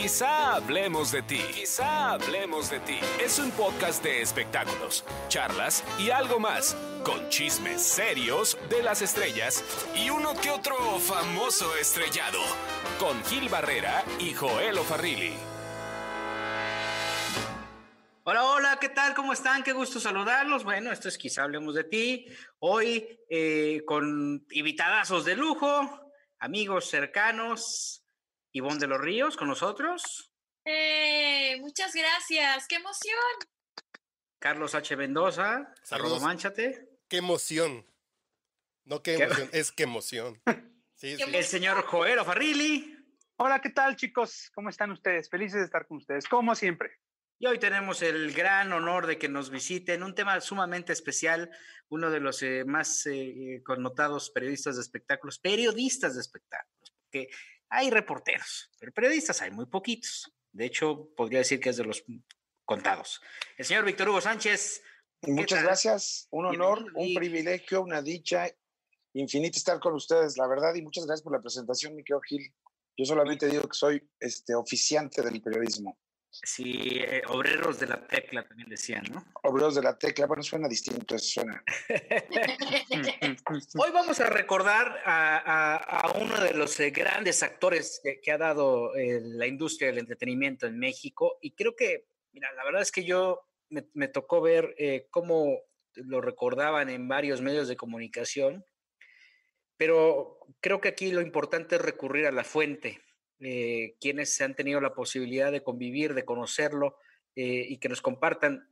Quizá hablemos de ti. Quizá hablemos de ti. Es un podcast de espectáculos, charlas y algo más. Con chismes serios de las estrellas y uno que otro famoso estrellado. Con Gil Barrera y Joel Farrilli. Hola, hola, ¿qué tal? ¿Cómo están? Qué gusto saludarlos. Bueno, esto es Quizá Hablemos de Ti. Hoy eh, con invitadazos de lujo, amigos cercanos. Ivonne de los Ríos con nosotros. Eh, muchas gracias, qué emoción. Carlos H. Mendoza, saludos. Manchate. Qué emoción. No qué emoción, es qué emoción. El señor Joero Farrilli. Hola, ¿qué tal chicos? ¿Cómo están ustedes? Felices de estar con ustedes, como siempre. Y hoy tenemos el gran honor de que nos visiten un tema sumamente especial, uno de los eh, más eh, connotados periodistas de espectáculos, periodistas de espectáculos, porque hay reporteros, pero periodistas hay muy poquitos. De hecho, podría decir que es de los contados. El señor Víctor Hugo Sánchez. Muchas gracias, un honor, un privilegio, una dicha infinita estar con ustedes, la verdad, y muchas gracias por la presentación, mi querido Gil. Yo solamente digo que soy este oficiante del periodismo. Sí, eh, obreros de la tecla también decían, ¿no? Obreros de la tecla, bueno, suena distinto, eso suena. Hoy vamos a recordar a, uno de los eh, grandes actores que, ha dado eh, la industria del entretenimiento en México y creo que, mira, la verdad es que yo me, tocó ver cómo lo recordaban en varios medios de comunicación, pero creo que aquí lo importante es recurrir a la fuente eh, quienes han tenido la posibilidad de convivir, de conocerlo eh, y que nos compartan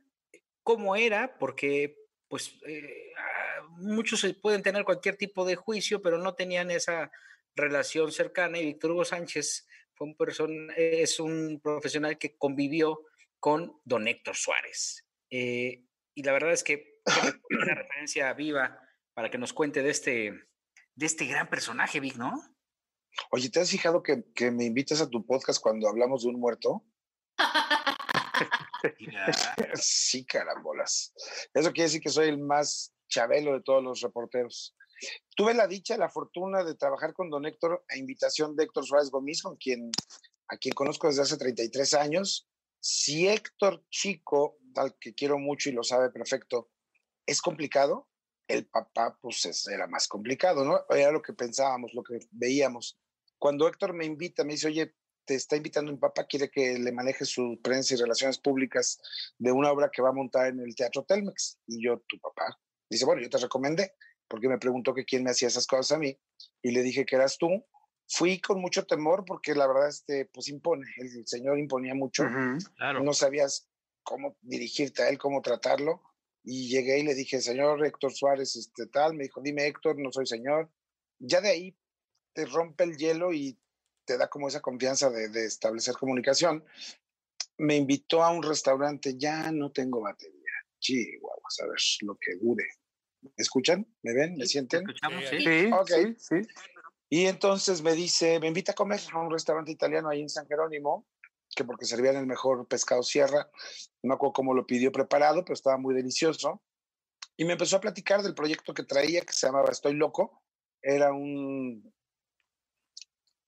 cómo era, porque pues eh, ah, muchos pueden tener cualquier tipo de juicio, pero no tenían esa relación cercana y Víctor Hugo Sánchez fue un person, es un profesional que convivió con don Héctor Suárez. y la verdad es que una referencia viva para que nos cuente de este, de este gran personaje, Vic, ¿no? Oye, ¿te has fijado que, me invitas a tu podcast cuando hablamos de un muerto? sí, carambolas. Eso quiere decir que soy el más chabelo de todos los reporteros. Tuve la dicha, la fortuna de trabajar con don Héctor a invitación de Héctor Suárez Gómez, con quien, a quien conozco desde hace 33 años. Si Héctor Chico, tal que quiero mucho y lo sabe perfecto, es complicado, el papá pues era más complicado, ¿no? Era lo que pensábamos, lo que veíamos. Cuando Héctor me invita, me dice, oye, te está invitando mi papá, quiere que le maneje su prensa y relaciones públicas de una obra que va a montar en el Teatro Telmex. Y yo, tu papá, dice, bueno, yo te recomendé, porque me preguntó que quién me hacía esas cosas a mí, y le dije que eras tú. Fui con mucho temor porque la verdad, este, pues impone, el, señor imponía mucho, no sabías cómo dirigirte a él, cómo tratarlo, y llegué y le dije, señor Héctor Suárez, este tal, me dijo, dime Héctor, no soy señor. Ya de ahí te rompe el hielo y te da como esa confianza de, establecer comunicación. Me invitó a un restaurante, ya no tengo batería. vamos a ver lo que dure. ¿Me escuchan? ¿Me ven? ¿Me sienten? sí. Sí, Y entonces me dice, me invita a comer a un restaurante italiano ahí en San Jerónimo, que porque servían el mejor pescado sierra. No acuerdo cómo lo pidió preparado, pero estaba muy delicioso. Y me empezó a platicar del proyecto que traía, que se llamaba Estoy Loco. Era un,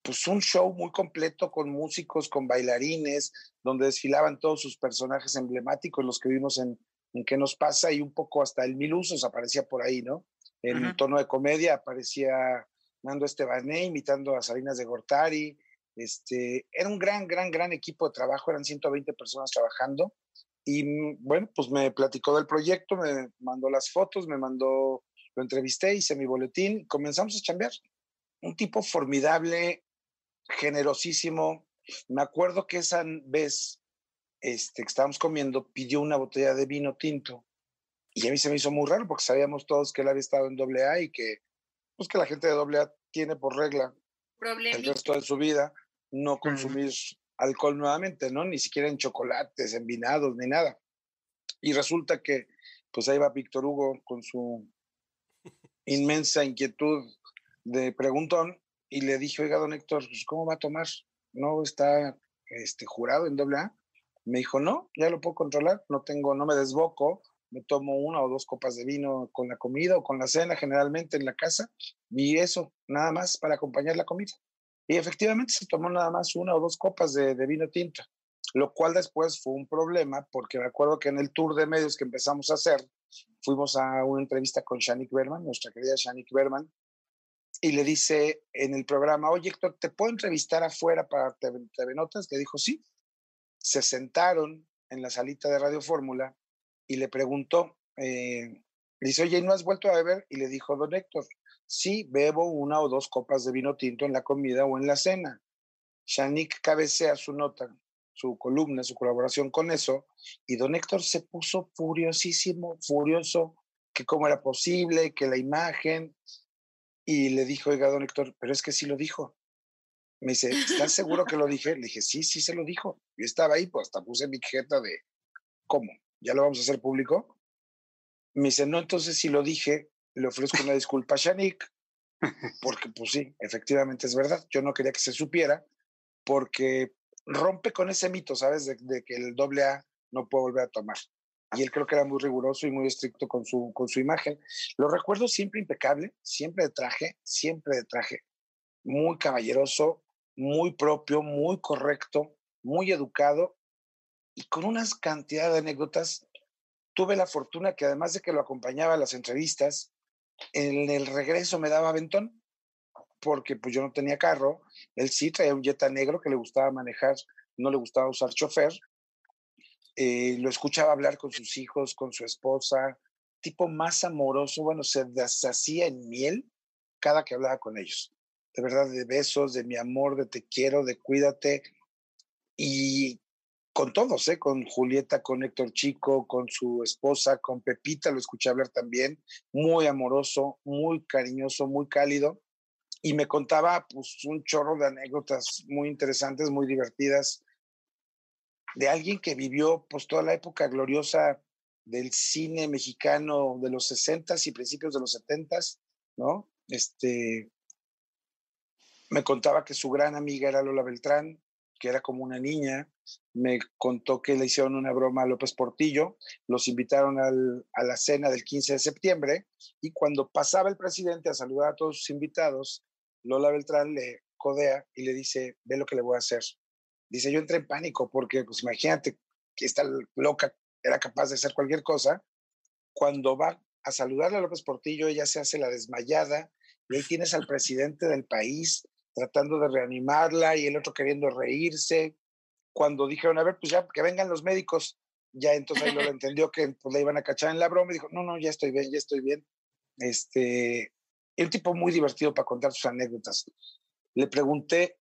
pues un show muy completo con músicos, con bailarines, donde desfilaban todos sus personajes emblemáticos, los que vimos en, en ¿Qué nos pasa? Y un poco hasta el Mil Usos aparecía por ahí, ¿no? En tono de comedia aparecía Nando Estebané imitando a Salinas de Gortari. Este, era un gran, gran, gran equipo de trabajo, eran 120 personas trabajando. Y mm, bueno, pues me platicó del proyecto, me mandó las fotos, me mandó, lo entrevisté, hice mi boletín comenzamos a chambear. Un tipo formidable, generosísimo. Me acuerdo que esa vez este, que estábamos comiendo pidió una botella de vino tinto y a mí se me hizo muy raro porque sabíamos todos que él había estado en AA y que, pues, que la gente de AA tiene por regla el resto de su vida no consumir alcohol nuevamente, ¿no? Ni siquiera en chocolates, en vinados, ni nada. Y resulta que, pues ahí va Víctor Hugo con su inmensa inquietud de preguntón y le dije, oiga, don Héctor, pues, ¿cómo va a tomar? ¿No está este, jurado en doble A? Me dijo, no, ya lo puedo controlar, no tengo, no me desboco, me tomo una o dos copas de vino con la comida o con la cena, generalmente en la casa, y eso, nada más para acompañar la comida. Y efectivamente se tomó nada más una o dos copas de, vino tinto, lo cual después fue un problema porque me acuerdo que en el tour de medios que empezamos a hacer, fuimos a una entrevista con Shanik Berman, nuestra querida Shanik Berman, y le dice en el programa, oye Héctor, ¿te puedo entrevistar afuera para TV, TV Notas? Le dijo, sí. Se sentaron en la salita de Radio Fórmula y le preguntó, eh, le dice, oye, ¿no has vuelto a beber? Y le dijo, don Héctor, sí, bebo una o dos copas de vino tinto en la comida o en la cena. Shanik cabecea su nota, su columna, su colaboración con eso, y don Héctor se puso furiosísimo, furioso, que cómo era posible, que la imagen, y le dijo, oiga, don Héctor, pero es que sí lo dijo. Me dice, ¿estás seguro que lo dije? Le dije, sí, sí se lo dijo. Yo estaba ahí, pues hasta puse mi jeta de, ¿cómo? ¿Ya lo vamos a hacer público? Me dice, no, entonces si lo dije, le ofrezco una disculpa a Shanik, porque pues sí, efectivamente es verdad. Yo no quería que se supiera, porque rompe con ese mito, ¿sabes? De, que el doble A no puede volver a tomar y él creo que era muy riguroso y muy estricto con su, con su imagen. Lo recuerdo siempre impecable, siempre de traje, siempre de traje, muy caballeroso, muy propio, muy correcto, muy educado y con unas cantidad de anécdotas. Tuve la fortuna que además de que lo acompañaba a las entrevistas, en el regreso me daba aventón, porque pues yo no tenía carro, él sí traía un Jetta negro que le gustaba manejar, no le gustaba usar chofer, eh, lo escuchaba hablar con sus hijos, con su esposa, tipo más amoroso, bueno, se deshacía en miel cada que hablaba con ellos. De verdad, de besos, de mi amor, de te quiero, de cuídate. Y con todos, ¿eh? con Julieta, con Héctor Chico, con su esposa, con Pepita, lo escuché hablar también, muy amoroso, muy cariñoso, muy cálido. Y me contaba pues un chorro de anécdotas muy interesantes, muy divertidas, de alguien que vivió pues toda la época gloriosa del cine mexicano de los 60 y principios de los 70 ¿no? Este, me contaba que su gran amiga era Lola Beltrán, que era como una niña. Me contó que le hicieron una broma a López Portillo, los invitaron al, a la cena del 15 de septiembre y cuando pasaba el presidente a saludar a todos sus invitados, Lola Beltrán le codea y le dice, ve lo que le voy a hacer. Dice, yo entré en pánico porque, pues imagínate que esta loca era capaz de hacer cualquier cosa. Cuando va a saludarle a López Portillo, ella se hace la desmayada y ahí tienes al presidente del país tratando de reanimarla y el otro queriendo reírse. Cuando dijeron, a ver, pues ya, que vengan los médicos, ya entonces ahí lo entendió que pues, la iban a cachar en la broma y dijo, no, no, ya estoy bien, ya estoy bien. Este, un tipo muy divertido para contar sus anécdotas. Le pregunté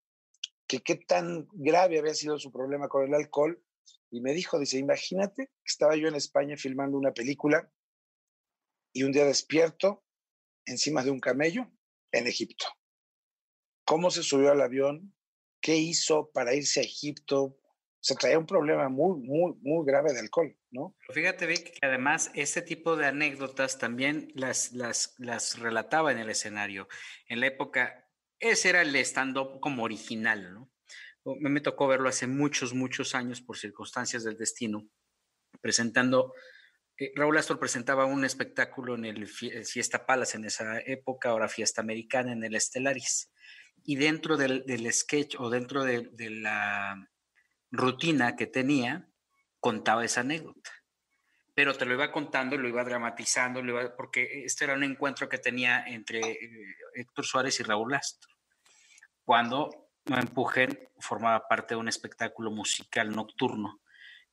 que qué tan grave había sido su problema con el alcohol y me dijo, dice, imagínate que estaba yo en España filmando una película y un día despierto encima de un camello en Egipto. ¿Cómo se subió al avión? ¿Qué hizo para irse a Egipto? Se traía un problema muy, muy, muy grave de alcohol, ¿no? Fíjate, Vic, que además este tipo de anécdotas también las, las, las relataba en el escenario. En la época, ese era el stand-up como original, ¿no? Me tocó verlo hace muchos, muchos años por circunstancias del destino, presentando, eh, Raúl Astor presentaba un espectáculo en el Fiesta Palace en esa época, ahora Fiesta Americana en el Estelaris, y dentro del, sketch o dentro de, la rutina que tenía, contaba esa anécdota pero te lo iba contando, lo iba dramatizando, lo iba, porque este era un encuentro que tenía entre eh, Héctor Suárez y Raúl Astro. Cuando No Empujen formaba parte de un espectáculo musical nocturno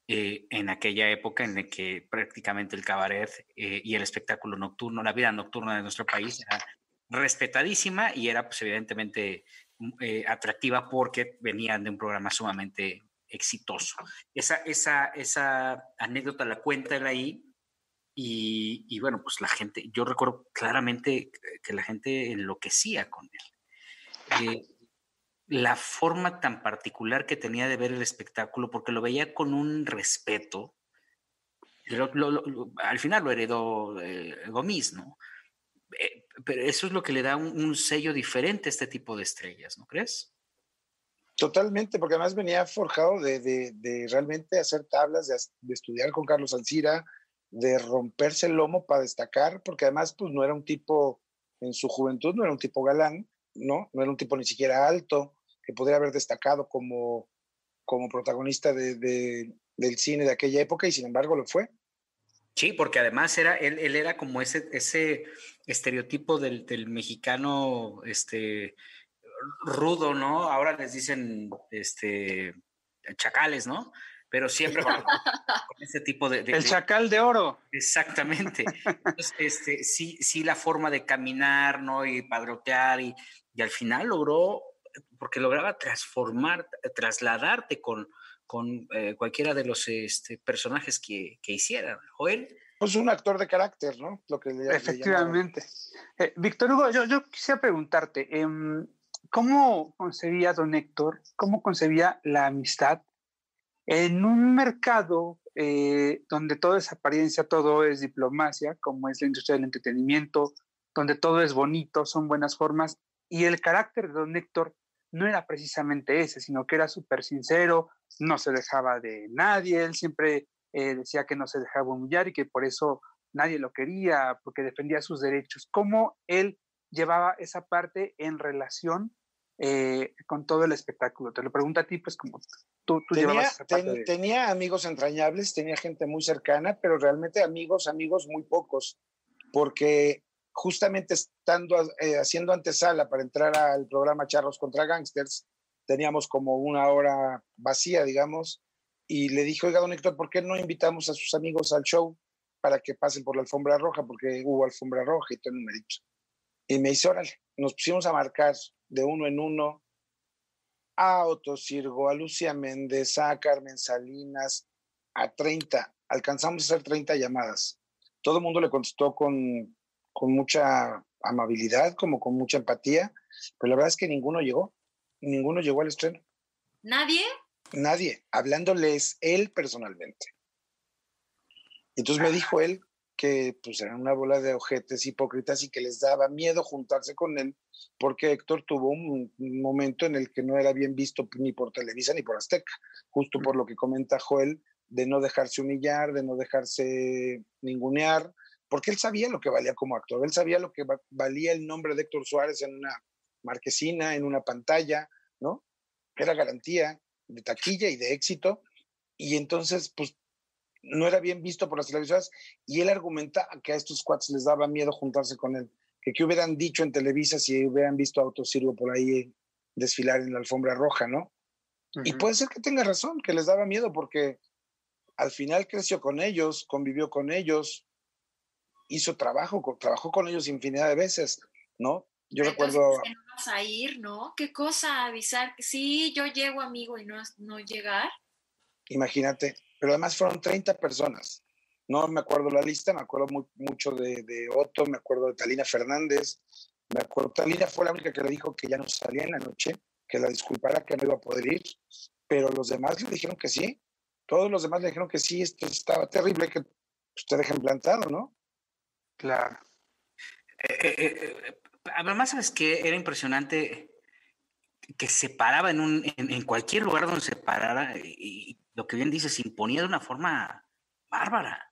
eh, en aquella época en la que prácticamente el cabaret eh, y el espectáculo nocturno, la vida nocturna de nuestro país respetadísima y era pues evidentemente atractiva porque venían de un programa sumamente exitoso. Esa, esa, esa anécdota la cuenta él ahí y, y, bueno, pues la gente, yo recuerdo claramente que la gente enloquecía con él. Eh, la forma tan particular que tenía de ver el espectáculo, porque lo veía con un respeto, al final lo heredó eh, Gomis, ¿no? Eh, pero eso es lo que le da un, sello diferente a este tipo de estrellas, ¿no crees? Totalmente, porque además venía forjado de, realmente hacer tablas, de, estudiar con Carlos Alcira, de romperse el lomo para destacar, porque además pues no era un tipo, en su juventud no era un tipo galán, ¿no? No era un tipo ni siquiera alto, que podría haber destacado como, como protagonista de, de, del cine de aquella época y sin embargo lo fue. Sí, porque además era, él, él era como ese, ese estereotipo del, del, mexicano este, rudo, ¿no? Ahora les dicen este, chacales, ¿no? Pero siempre con, con ese tipo de, de, El chacal de oro. Exactamente. Entonces, este, sí, sí, la forma de caminar, ¿no? Y padrotear, y, y al final logró, porque lograba transformar, trasladarte con, con eh, cualquiera de los este, personajes que, que hicieran. Joel. Pues un actor de carácter, ¿no? Lo que le, Efectivamente. Le eh, Víctor Hugo, yo, yo, quisiera preguntarte, eh, ¿cómo concebía don Héctor, cómo concebía la amistad en un mercado eh, donde todo es apariencia, todo es diplomacia, como es la industria del entretenimiento, donde todo es bonito, son buenas formas, y el carácter de don Héctor no era precisamente ese, sino que era súper sincero, no se dejaba de nadie, él siempre eh, decía que no se dejaba humillar y que por eso nadie lo quería, porque defendía sus derechos. ¿Cómo él llevaba esa parte en relación eh, con todo el espectáculo? Te lo pregunto a ti, pues como tú, tú tenía, llevabas esa parte ten, de... tenía amigos entrañables, tenía gente muy cercana, pero realmente amigos, amigos muy pocos, porque justamente estando eh, haciendo antesala para entrar al programa Charros contra Gangsters, teníamos como una hora vacía, digamos, y le dije, oiga, don Héctor, ¿por qué no invitamos a sus amigos al show para que pasen por la alfombra roja? Porque hubo alfombra roja y todo el numerito. Y me dice, órale, nos pusimos a marcar de uno en uno a Otto Sirgo, a Lucia Méndez, a Carmen Salinas, a 30. Alcanzamos a hacer 30 llamadas. Todo el mundo le contestó con, con mucha amabilidad, como con mucha empatía, pero la verdad es que ninguno llegó, ninguno llegó al estreno. ¿Nadie? Nadie, hablándoles él personalmente. Entonces me dijo él que pues eran una bola de ojetes hipócritas y que les daba miedo juntarse con él porque Héctor tuvo un, un momento en el que no era bien visto ni por Televisa ni por Azteca, justo por lo que comenta Joel, de no dejarse humillar, de no dejarse ningunear, porque él sabía lo que valía como actor, él sabía lo que valía el nombre de Héctor Suárez en una marquesina, en una pantalla, ¿no? Era garantía de taquilla y de éxito, y entonces, pues, no era bien visto por las televisoras, y él argumentaba que a estos cuates les daba miedo juntarse con él, que qué hubieran dicho en Televisa si hubieran visto a Autosirgo por ahí desfilar en la alfombra roja, ¿no? Uh -huh. Y puede ser que tenga razón, que les daba miedo, porque al final creció con ellos, convivió con ellos, hizo trabajo, trabajó con ellos infinidad de veces, ¿no? Yo Entonces, recuerdo... Que no vas a ir, ¿no? ¿Qué cosa avisar? Sí, yo llego, amigo, y no, no llegar. Imagínate, pero además fueron 30 personas. No me acuerdo la lista, me acuerdo muy, mucho de, de, Otto, me acuerdo de Talina Fernández, me acuerdo, Talina fue la única que le dijo que ya no salía en la noche, que la disculpara, que no iba a poder ir, pero los demás le dijeron que sí, todos los demás le dijeron que sí, esto estaba terrible, que usted dejen plantado, ¿no? Claro. Eh, eh, eh, además, ¿sabes qué? Era impresionante que se paraba en, un, en, en, cualquier lugar donde se parara y, y lo que bien dice, se imponía de una forma bárbara.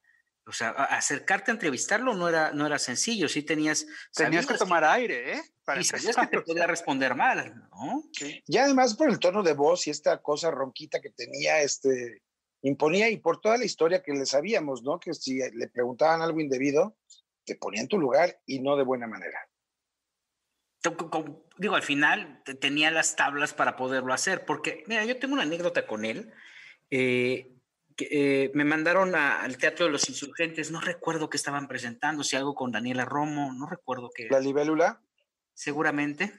O sea, acercarte a entrevistarlo no era, no era sencillo, sí tenías... Tenías que tomar que, aire, ¿eh? Para y sabías que te podía responder mal, ¿no? Sí. Y además por el tono de voz y esta cosa ronquita que tenía, este, imponía y por toda la historia que le sabíamos, ¿no? Que si le preguntaban algo indebido, te ponía en tu lugar y no de buena manera. Digo, al final tenía las tablas para poderlo hacer, porque, mira, yo tengo una anécdota con él. Eh, que, eh, me mandaron a, al Teatro de los Insurgentes, no recuerdo qué estaban presentando, si algo con Daniela Romo, no recuerdo qué. ¿La libélula? Seguramente.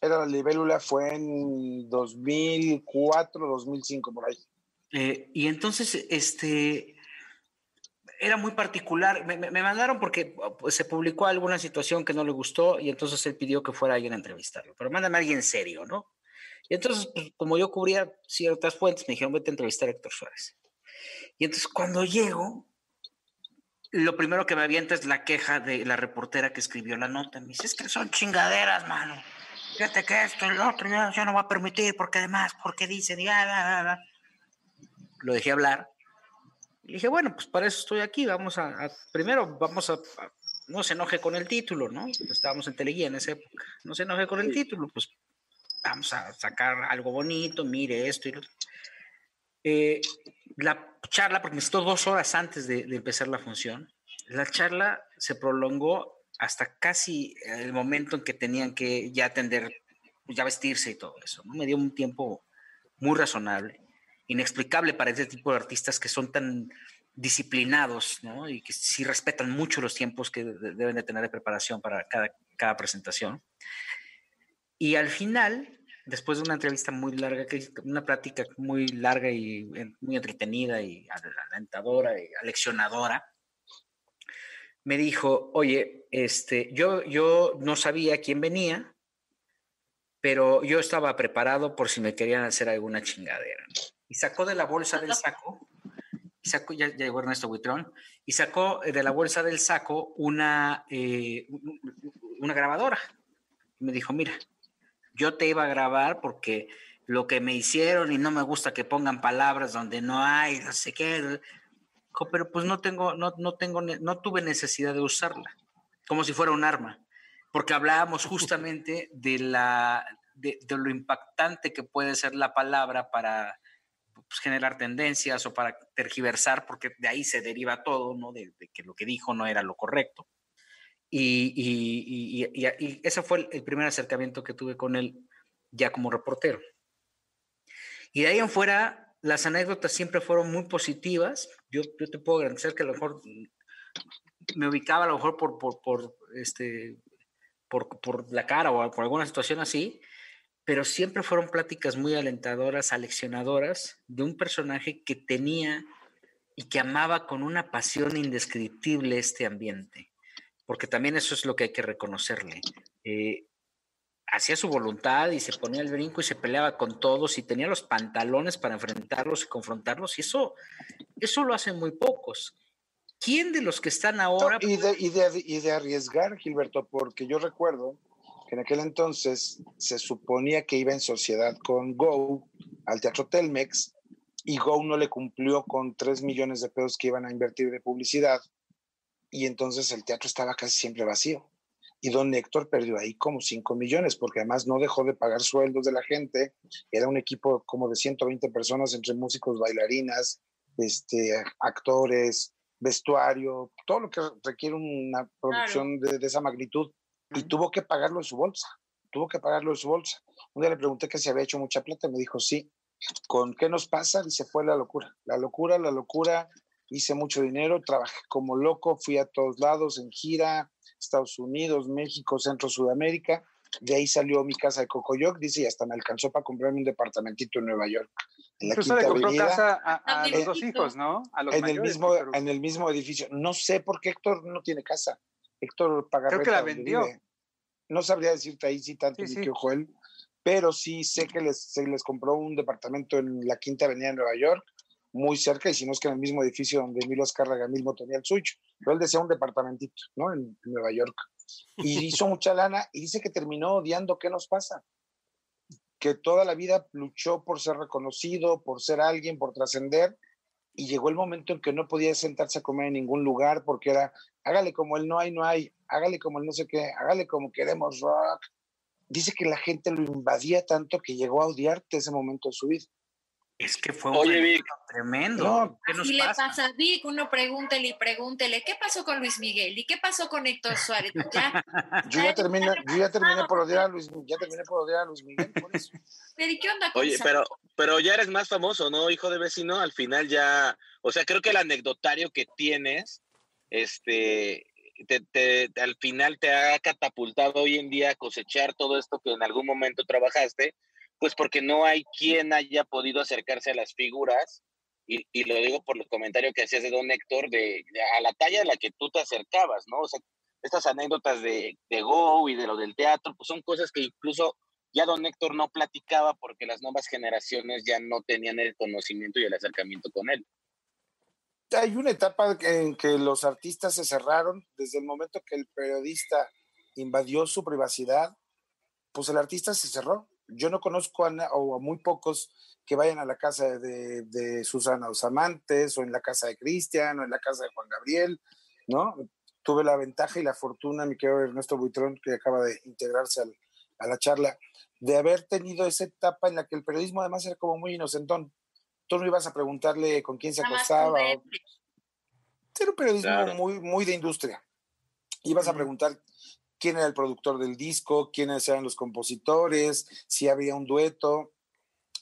Era la libélula, fue en 2004, 2005, por ahí. Eh, y entonces, este, era muy particular. Me, me, mandaron porque pues, se publicó alguna situación que no le gustó y entonces él pidió que fuera alguien a entrevistarlo. Pero mándame a alguien serio, ¿no? Y entonces, pues, como yo cubría ciertas fuentes, me dijeron, vete a entrevistar a Héctor Suárez. Y entonces cuando llego, lo primero que me avienta es la queja de la reportera que escribió la nota. Me dice, es que son chingaderas, mano. Fíjate que esto y lo otro, yo, yo no voy a permitir, porque además, porque dicen, ya, ya, ya. Lo dejé hablar. Y dije, bueno, pues para eso estoy aquí. Vamos a, a primero, vamos a, a, no se enoje con el título, ¿no? Estábamos en Teleguía en esa época. No se enoje con el título, pues vamos a sacar algo bonito, mire esto y lo otro. Eh, la charla, porque me necesitó dos horas antes de, de, empezar la función, la charla se prolongó hasta casi el momento en que tenían que ya atender, ya vestirse y todo eso. ¿no? Me dio un tiempo muy razonable, inexplicable para este tipo de artistas que son tan disciplinados ¿no? y que sí respetan mucho los tiempos que deben de tener de preparación para cada, cada presentación. Y al final, después de una entrevista muy larga, una plática muy larga y muy entretenida y alentadora y aleccionadora, me dijo, oye, este, yo, yo no sabía quién venía, pero yo estaba preparado por si me querían hacer alguna chingadera. Y sacó de la bolsa del saco, y sacó, ya, llegó Ernesto Buitrón, y sacó de la bolsa del saco una, eh, una grabadora. Y me dijo, mira, yo te iba a grabar porque lo que me hicieron y no me gusta que pongan palabras donde no hay, no sé qué, pero pues no tengo, no, no tengo, no tuve necesidad de usarla, como si fuera un arma, porque hablábamos justamente de la, de, lo impactante que puede ser la palabra para pues, generar tendencias o para tergiversar, porque de ahí se deriva todo, ¿no? De, que lo que dijo no era lo correcto. Y, y, ese fue el, primer acercamiento que tuve con él ya como reportero. Y de ahí en fuera, las anécdotas siempre fueron muy positivas. Yo, yo te puedo agradecer que a lo mejor me ubicaba a lo mejor por, por, por este, por, por, la cara o por alguna situación así, pero siempre fueron pláticas muy alentadoras, aleccionadoras de un personaje que tenía y que amaba con una pasión indescriptible este ambiente porque también eso es lo que hay que reconocerle. Eh, hacía su voluntad y se ponía el brinco y se peleaba con todos y tenía los pantalones para enfrentarlos y confrontarlos y eso, eso lo hacen muy pocos. ¿Quién de los que están ahora... y, de, y, de, y de arriesgar, Gilberto, porque yo recuerdo que en aquel entonces se suponía que iba en sociedad con Go al Teatro Telmex y Go no le cumplió con 3 millones de pesos que iban a invertir de publicidad y entonces el teatro estaba casi siempre vacío. Y don Héctor perdió ahí como 5 millones, porque además no dejó de pagar sueldos de la gente. Era un equipo como de 120 personas entre músicos, bailarinas, este, actores, vestuario, todo lo que requiere una producción de, esa magnitud. Y tuvo que pagarlo en su bolsa, tuvo que pagarlo en su bolsa. Un día le pregunté que si había hecho mucha plata, me dijo sí. ¿Con qué nos pasa? Dice, fue la locura. La locura, la locura, hice mucho dinero, trabajé como loco, fui a todos lados en gira, Estados Unidos, México, Centro, Sudamérica. De ahí salió mi casa de Cocoyoc, dice, y hasta me alcanzó para comprarme un departamentito en Nueva York. En la Quinta le compró casa a, los dos hijos, ¿no? en, el mismo, en el mismo edificio. No sé por qué Héctor no tiene casa. Héctor paga Creo que la vendió. No sabría decirte ahí si tanto sí, que él, pero sí sé que les, se les compró un departamento en la Quinta Avenida de Nueva York muy cerca, y si no es que en el mismo edificio donde Emilio Azcárraga mismo tenía el suyo, pero él decía un departamentito, ¿no? En, Nueva York. Y hizo mucha lana y dice que terminó odiando qué nos pasa. Que toda la vida luchó por ser reconocido, por ser alguien, por trascender, y llegó el momento en que no podía sentarse a comer en ningún lugar porque era, hágale como él no hay, no hay, hágale como él no sé qué, hágale como queremos rock. Dice que la gente lo invadía tanto que llegó a odiarte ese momento de su vida. Es que fue un tremendo. ¿Qué le pasa a Vic? Uno pregúntele y pregúntele, ¿qué pasó con Luis Miguel? ¿Y qué pasó con Héctor Suárez? Ya, yo, ya terminé, yo ya terminé por odiar a Luis, ya terminé por odiar a Luis Miguel, por eso. Pero ¿y qué onda con Oye, pero, pero ya eres más famoso, ¿no? Hijo de vecino, al final ya, o sea, creo que el anecdotario que tienes, este, te, te, al final te ha catapultado hoy en día a cosechar todo esto que en algún momento trabajaste pues porque no hay quien haya podido acercarse a las figuras, y, lo digo por los comentarios que hacías de don Héctor, de, a la talla a la que tú te acercabas, ¿no? O sea, estas anécdotas de, de Go y de lo del teatro, pues son cosas que incluso ya don Héctor no platicaba porque las nuevas generaciones ya no tenían el conocimiento y el acercamiento con él. Hay una etapa en que los artistas se cerraron desde el momento que el periodista invadió su privacidad, pues el artista se cerró yo no conozco a, o a muy pocos que vayan a la casa de, de Susana Osamantes o en la casa de Cristian o en la casa de Juan Gabriel, ¿no? Tuve la ventaja y la fortuna, mi querido Ernesto Buitrón, que acaba de integrarse al, a la charla, de haber tenido esa etapa en la que el periodismo además era como muy inocentón. Tú no ibas a preguntarle con quién se acostaba. Era un periodismo muy, muy de industria. Ibas a preguntar quién era el productor del disco, quiénes eran los compositores, si había un dueto.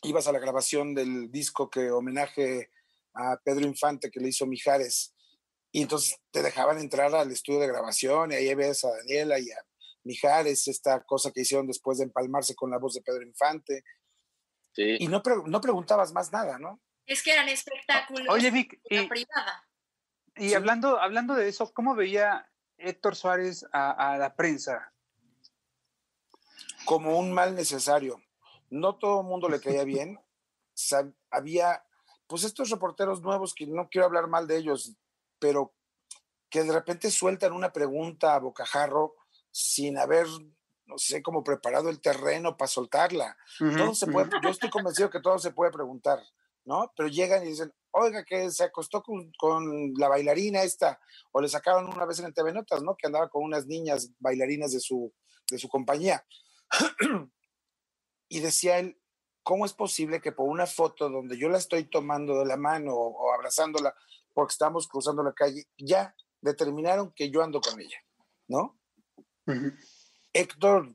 Ibas a la grabación del disco que homenaje a Pedro Infante que le hizo Mijares. Y entonces te dejaban entrar al estudio de grabación y ahí ves a Daniela y a Mijares, esta cosa que hicieron después de empalmarse con la voz de Pedro Infante. Y no, no preguntabas más nada, ¿no? Es que eran espectáculos. Oye, Vic, y, privada. Y hablando, hablando de eso, ¿cómo veía Héctor Suárez a, la prensa? Como un mal necesario. No todo el mundo le caía bien. había, pues estos reporteros nuevos que no quiero hablar mal de ellos, pero que de repente sueltan una pregunta a bocajarro sin haber, no sé, como preparado el terreno para soltarla. todo se puede, yo estoy convencido que todo se puede preguntar, ¿no? Pero llegan y dicen, oiga, que se acostó con, la bailarina esta, o le sacaron una vez en el TV Notas, ¿no? Que andaba con unas niñas bailarinas de su, de su compañía. y decía él, ¿cómo es posible que por una foto donde yo la estoy tomando de la mano o, abrazándola porque estamos cruzando la calle, ya determinaron que yo ando con ella, ¿no? Héctor,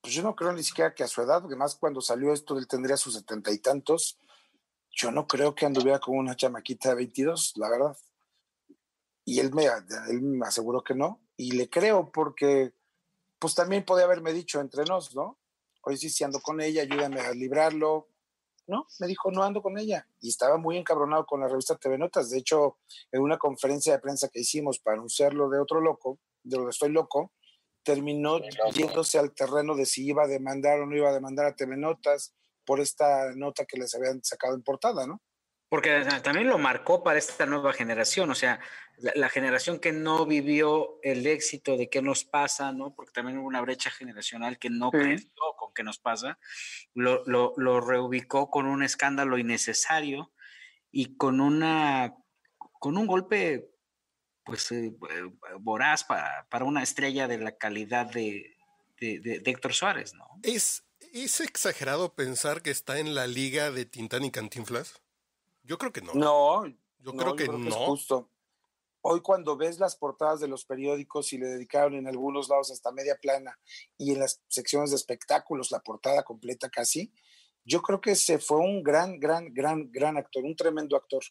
pues yo no creo ni siquiera que a su edad, porque más cuando salió esto, él tendría sus setenta y tantos, yo no creo que anduviera con una chamaquita de 22, la verdad. Y él me, él me aseguró que no, y le creo porque, pues también podía haberme dicho entre nos, ¿no? Oye, sí, si ando con ella, ayúdame a librarlo. No, me dijo, no ando con ella. Y estaba muy encabronado con la revista TV Notas. De hecho, en una conferencia de prensa que hicimos para anunciarlo de otro loco, de lo que estoy loco, terminó yéndose al terreno de si iba a demandar o no iba a demandar a TV Notas por esta nota que les habían sacado en portada, ¿no? Porque también lo marcó para esta nueva generación, o sea, la, generación que no vivió el éxito de qué nos pasa, ¿no? Porque también hubo una brecha generacional que no creció con qué nos pasa, lo, lo, lo reubicó con un escándalo innecesario y con una con un golpe pues eh, voraz para, para, una estrella de la calidad de, de, Héctor Suárez, ¿no? Es, ¿Es exagerado pensar que está en la liga de Tintán y Cantinflas? Yo creo que no. No, yo creo que no. justo. Hoy cuando ves las portadas de los periódicos y le dedicaron en algunos lados hasta media plana y en las secciones de espectáculos la portada completa casi, yo creo que se fue un gran, gran, gran, gran actor, un tremendo actor.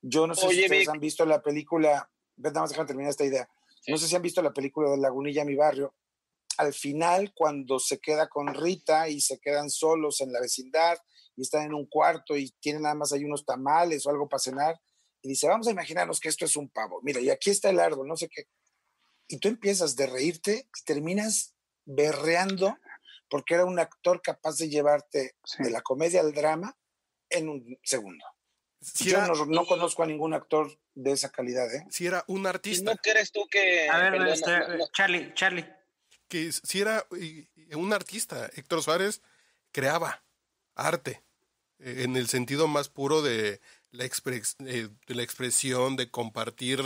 Yo no sé si ustedes han visto la película nada más déjame terminar esta idea. No sé si han visto la película de Lagunilla, mi barrio. Al final, cuando se queda con Rita y se quedan solos en la vecindad y están en un cuarto y tienen nada más ahí unos tamales o algo para cenar, y dice, vamos a imaginarnos que esto es un pavo. Mira, y aquí está el árbol, no sé qué. Y tú empiezas de reírte y terminas berreando porque era un actor capaz de llevarte de la comedia al drama en un segundo. Yo no, conozco a ningún actor de esa calidad, ¿eh? Si era un artista. ¿No crees tú que... A ver, este, Charlie, Charlie. Que si era un artista, Héctor Suárez creaba arte eh, en el sentido más puro de la, eh, de la expresión, de compartir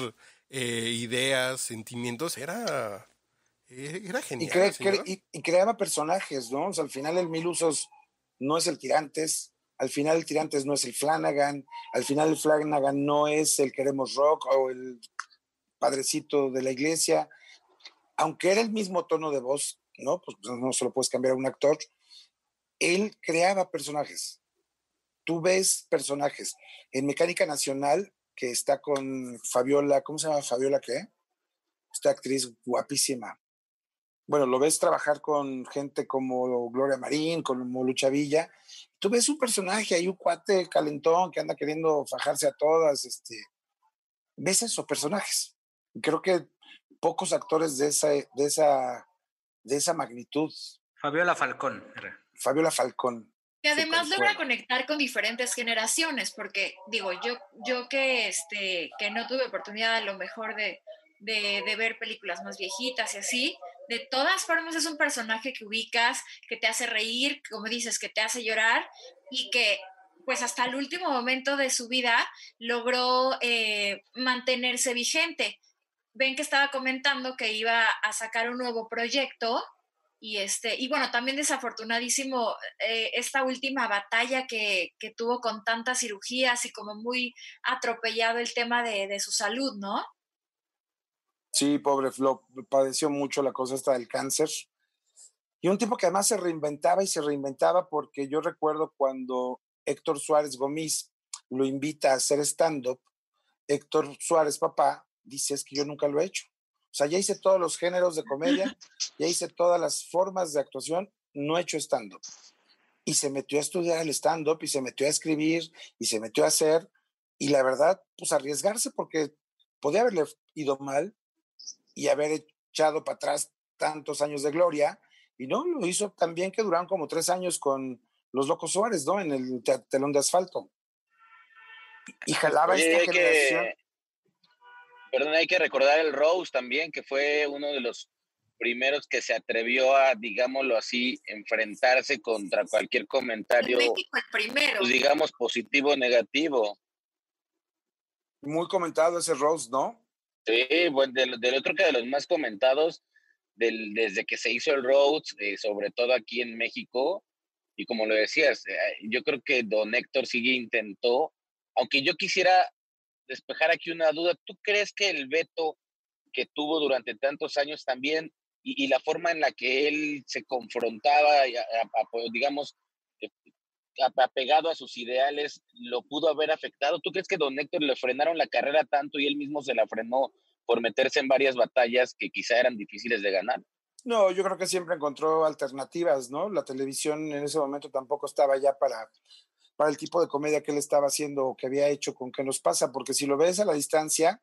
eh, ideas, sentimientos, era, era genial. Y, y, creaba personajes, ¿no? O sea, al final el Mil Usos no es el Tirantes, al final el Tirantes no es el Flanagan, al final el Flanagan no es el Queremos Rock o el padrecito de la iglesia, aunque era el mismo tono de voz, ¿no? Pues no se lo puedes cambiar a un actor, él creaba personajes. Tú ves personajes. En Mecánica Nacional, que está con Fabiola, ¿cómo se llama Fabiola qué? Esta actriz guapísima. Bueno, lo ves trabajar con gente como Gloria Marín, como Lucha Villa, tú ves un personaje, hay un cuate calentón que anda queriendo fajarse a todas, este, ves esos personajes. Creo que pocos actores de esa, de esa, de esa magnitud. Fabiola Falcón. Fabiola Falcón. Que además logra conectar con diferentes generaciones, porque digo, yo, yo que, este, que no tuve oportunidad a lo mejor de, de, de ver películas más viejitas y así, de todas formas es un personaje que ubicas, que te hace reír, como dices, que te hace llorar y que pues hasta el último momento de su vida logró eh, mantenerse vigente. Ven que estaba comentando que iba a sacar un nuevo proyecto y este, y bueno, también desafortunadísimo eh, esta última batalla que, que, tuvo con tantas cirugías y como muy atropellado el tema de, de su salud, ¿no? Sí, pobre Flo, padeció mucho la cosa esta del cáncer. Y un tipo que además se reinventaba y se reinventaba porque yo recuerdo cuando Héctor Suárez Gómez lo invita a hacer stand-up, Héctor Suárez, papá, dice es que yo nunca lo he hecho. O sea, ya hice todos los géneros de comedia, ya hice todas las formas de actuación, no he hecho stand-up. Y se metió a estudiar el stand-up y se metió a escribir y se metió a hacer. Y la verdad, pues arriesgarse porque podía haberle ido mal y haber echado para atrás tantos años de gloria. Y no, lo hizo también que duraron como tres años con los Locos Suárez, ¿no? En el telón de asfalto. Y jalaba esta generación perdón, hay que recordar el Rose también, que fue uno de los primeros que se atrevió a, digámoslo así, enfrentarse contra cualquier comentario, México el primero. Pues, digamos, positivo o negativo. Muy comentado ese Rose, ¿no? Sí, bueno, del, otro que de los más comentados, del, desde que se hizo el Rose, eh, sobre todo aquí en México, y como lo decías, eh, yo creo que don Héctor sigue intentó, aunque yo quisiera despejar aquí una duda. ¿Tú crees que el veto que tuvo durante tantos años también y, la forma en la que él se confrontaba, digamos, eh, apegado a sus ideales, lo pudo haber afectado? ¿Tú crees que don Héctor le frenaron la carrera tanto y él mismo se la frenó por meterse en varias batallas que quizá eran difíciles de ganar? No, yo creo que siempre encontró alternativas, ¿no? La televisión en ese momento tampoco estaba ya para para el tipo de comedia que él estaba haciendo o que había hecho con qué nos pasa, porque si lo ves a la distancia,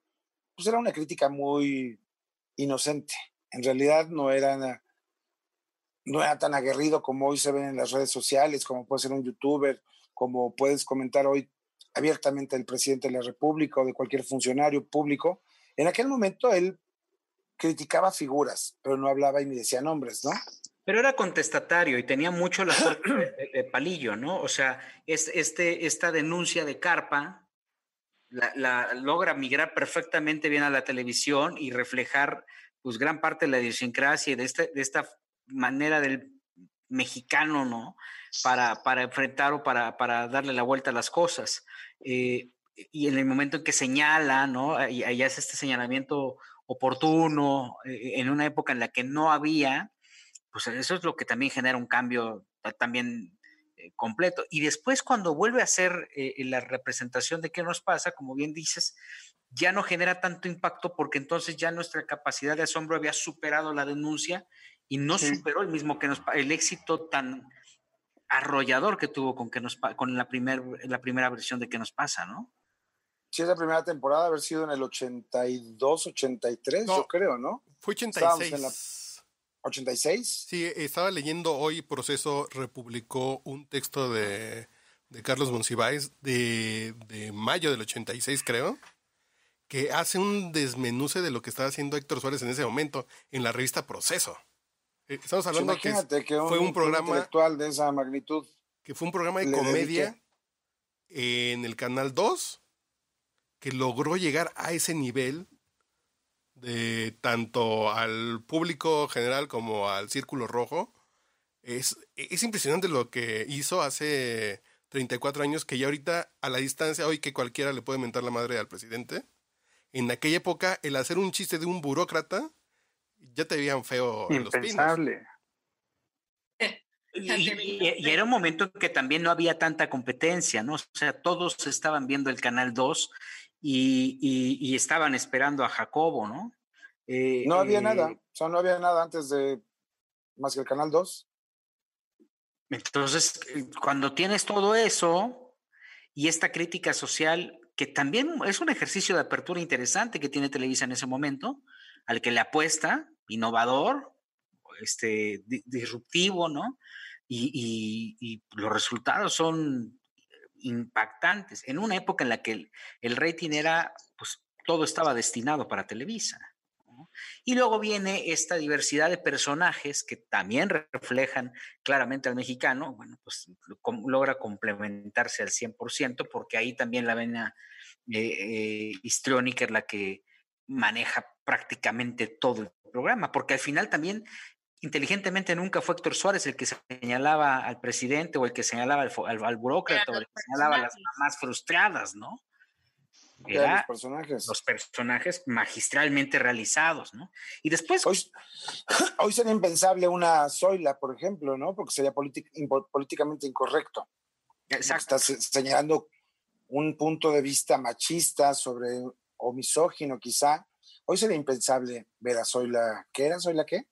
pues era una crítica muy inocente. En realidad no era, no era tan aguerrido como hoy se ven en las redes sociales, como puede ser un youtuber, como puedes comentar hoy abiertamente el presidente de la República o de cualquier funcionario público. En aquel momento él criticaba figuras, pero no hablaba y ni decía nombres, ¿no? Pero era contestatario y tenía mucho la suerte de, palillo, ¿no? O sea, es, este, esta denuncia de Carpa la, logra migrar perfectamente bien a la televisión y reflejar pues gran parte de la idiosincrasia y de, este, de esta manera del mexicano, ¿no? Para, para enfrentar o para, para, darle la vuelta a las cosas. Eh, y en el momento en que señala, ¿no? Y, hace este señalamiento oportuno, eh, en una época en la que no había pues eso es lo que también genera un cambio también eh, completo. Y después cuando vuelve a hacer eh, la representación de qué nos pasa, como bien dices, ya no genera tanto impacto porque entonces ya nuestra capacidad de asombro había superado la denuncia y no superó el mismo que nos el éxito tan arrollador que tuvo con que nos con la primer, la primera versión de qué nos pasa, ¿no? Sí, es la primera temporada, haber sido en el 82, 83, yo creo, ¿no? Fue 86. 86. Sí, estaba leyendo hoy, Proceso republicó un texto de, Carlos Monsiváis de, de, mayo del 86, creo, que hace un desmenuce de lo que estaba haciendo Héctor Suárez en ese momento en la revista Proceso. Eh, estamos hablando que, que fue un, programa intelectual de esa magnitud. Que fue un programa de comedia en el Canal 2 que logró llegar a ese nivel de tanto al público general como al círculo rojo. Es, es impresionante lo que hizo hace 34 años, que ya ahorita a la distancia, hoy que cualquiera le puede mentar la madre al presidente. En aquella época, el hacer un chiste de un burócrata, ya te veían feo en los pinos. Y, y, era un momento en que también no había tanta competencia, ¿no? O sea, todos estaban viendo el Canal 2 y, estaban esperando a Jacobo, ¿no? Eh, no había nada, eh, o sea, no había nada antes de más que el Canal 2. Entonces, eh, cuando tienes todo eso y esta crítica social, que también es un ejercicio de apertura interesante que tiene Televisa en ese momento, al que le apuesta, innovador, este, disruptivo, ¿no? y los resultados son impactantes en una época en la que el, rating era, pues todo estaba destinado para Televisa. Y luego viene esta diversidad de personajes que también reflejan claramente al mexicano, bueno, pues logra complementarse al 100% porque ahí también la vena eh, eh, histriónica es la que maneja prácticamente todo el programa, porque al final también inteligentemente nunca fue Héctor Suárez el que señalaba al presidente o el que señalaba al, al, burócrata o el que señalaba a las mamás frustradas, ¿no? Era los personajes. Los personajes magistralmente realizados, ¿no? Y después... Hoy, hoy sería impensable una Zoila, por ejemplo, ¿no? Porque sería políticamente incorrecto. Exacto. Estás señalando un punto de vista machista sobre o misógino quizá. Hoy sería impensable ver a Zoila. ¿Qué era Zoila qué?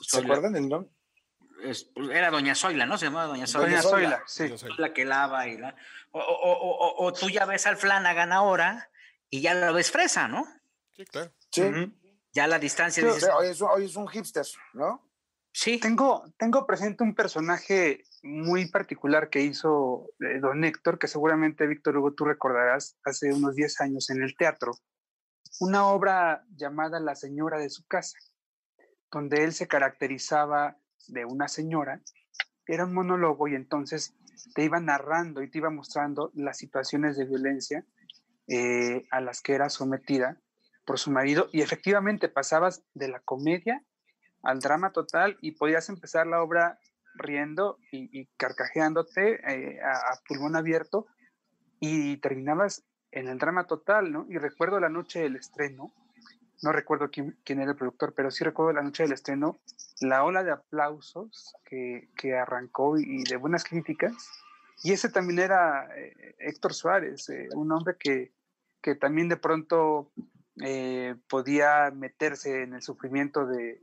¿Se acuerdan del nombre? Pues, era Doña Zoila, ¿no? Se llamaba Doña Zoila. Doña Zoila, sí. La que lava y la... O, o, o, tú ya ves al Flanagan ahora y ya lo ves fresa, ¿no? Sí, claro. Sí. Ya la distancia... hoy, es, hoy, es, un hipster, ¿no? Sí. Tengo, tengo presente un personaje muy particular que hizo eh, don Héctor, que seguramente, Víctor Hugo, tú recordarás hace unos 10 años en el teatro. Una obra llamada La señora de su casa donde él se caracterizaba de una señora, era un monólogo y entonces te iba narrando y te iba mostrando las situaciones de violencia eh, a las que era sometida por su marido y efectivamente pasabas de la comedia al drama total y podías empezar la obra riendo y, carcajeándote eh, a, a, pulmón abierto y terminabas en el drama total, ¿no? Y recuerdo la noche del estreno, no recuerdo quién, quién, era el productor, pero sí recuerdo la noche del estreno, la ola de aplausos que, que arrancó y, de buenas críticas. Y ese también era eh, Héctor Suárez, eh, un hombre que, que, también de pronto eh, podía meterse en el sufrimiento de,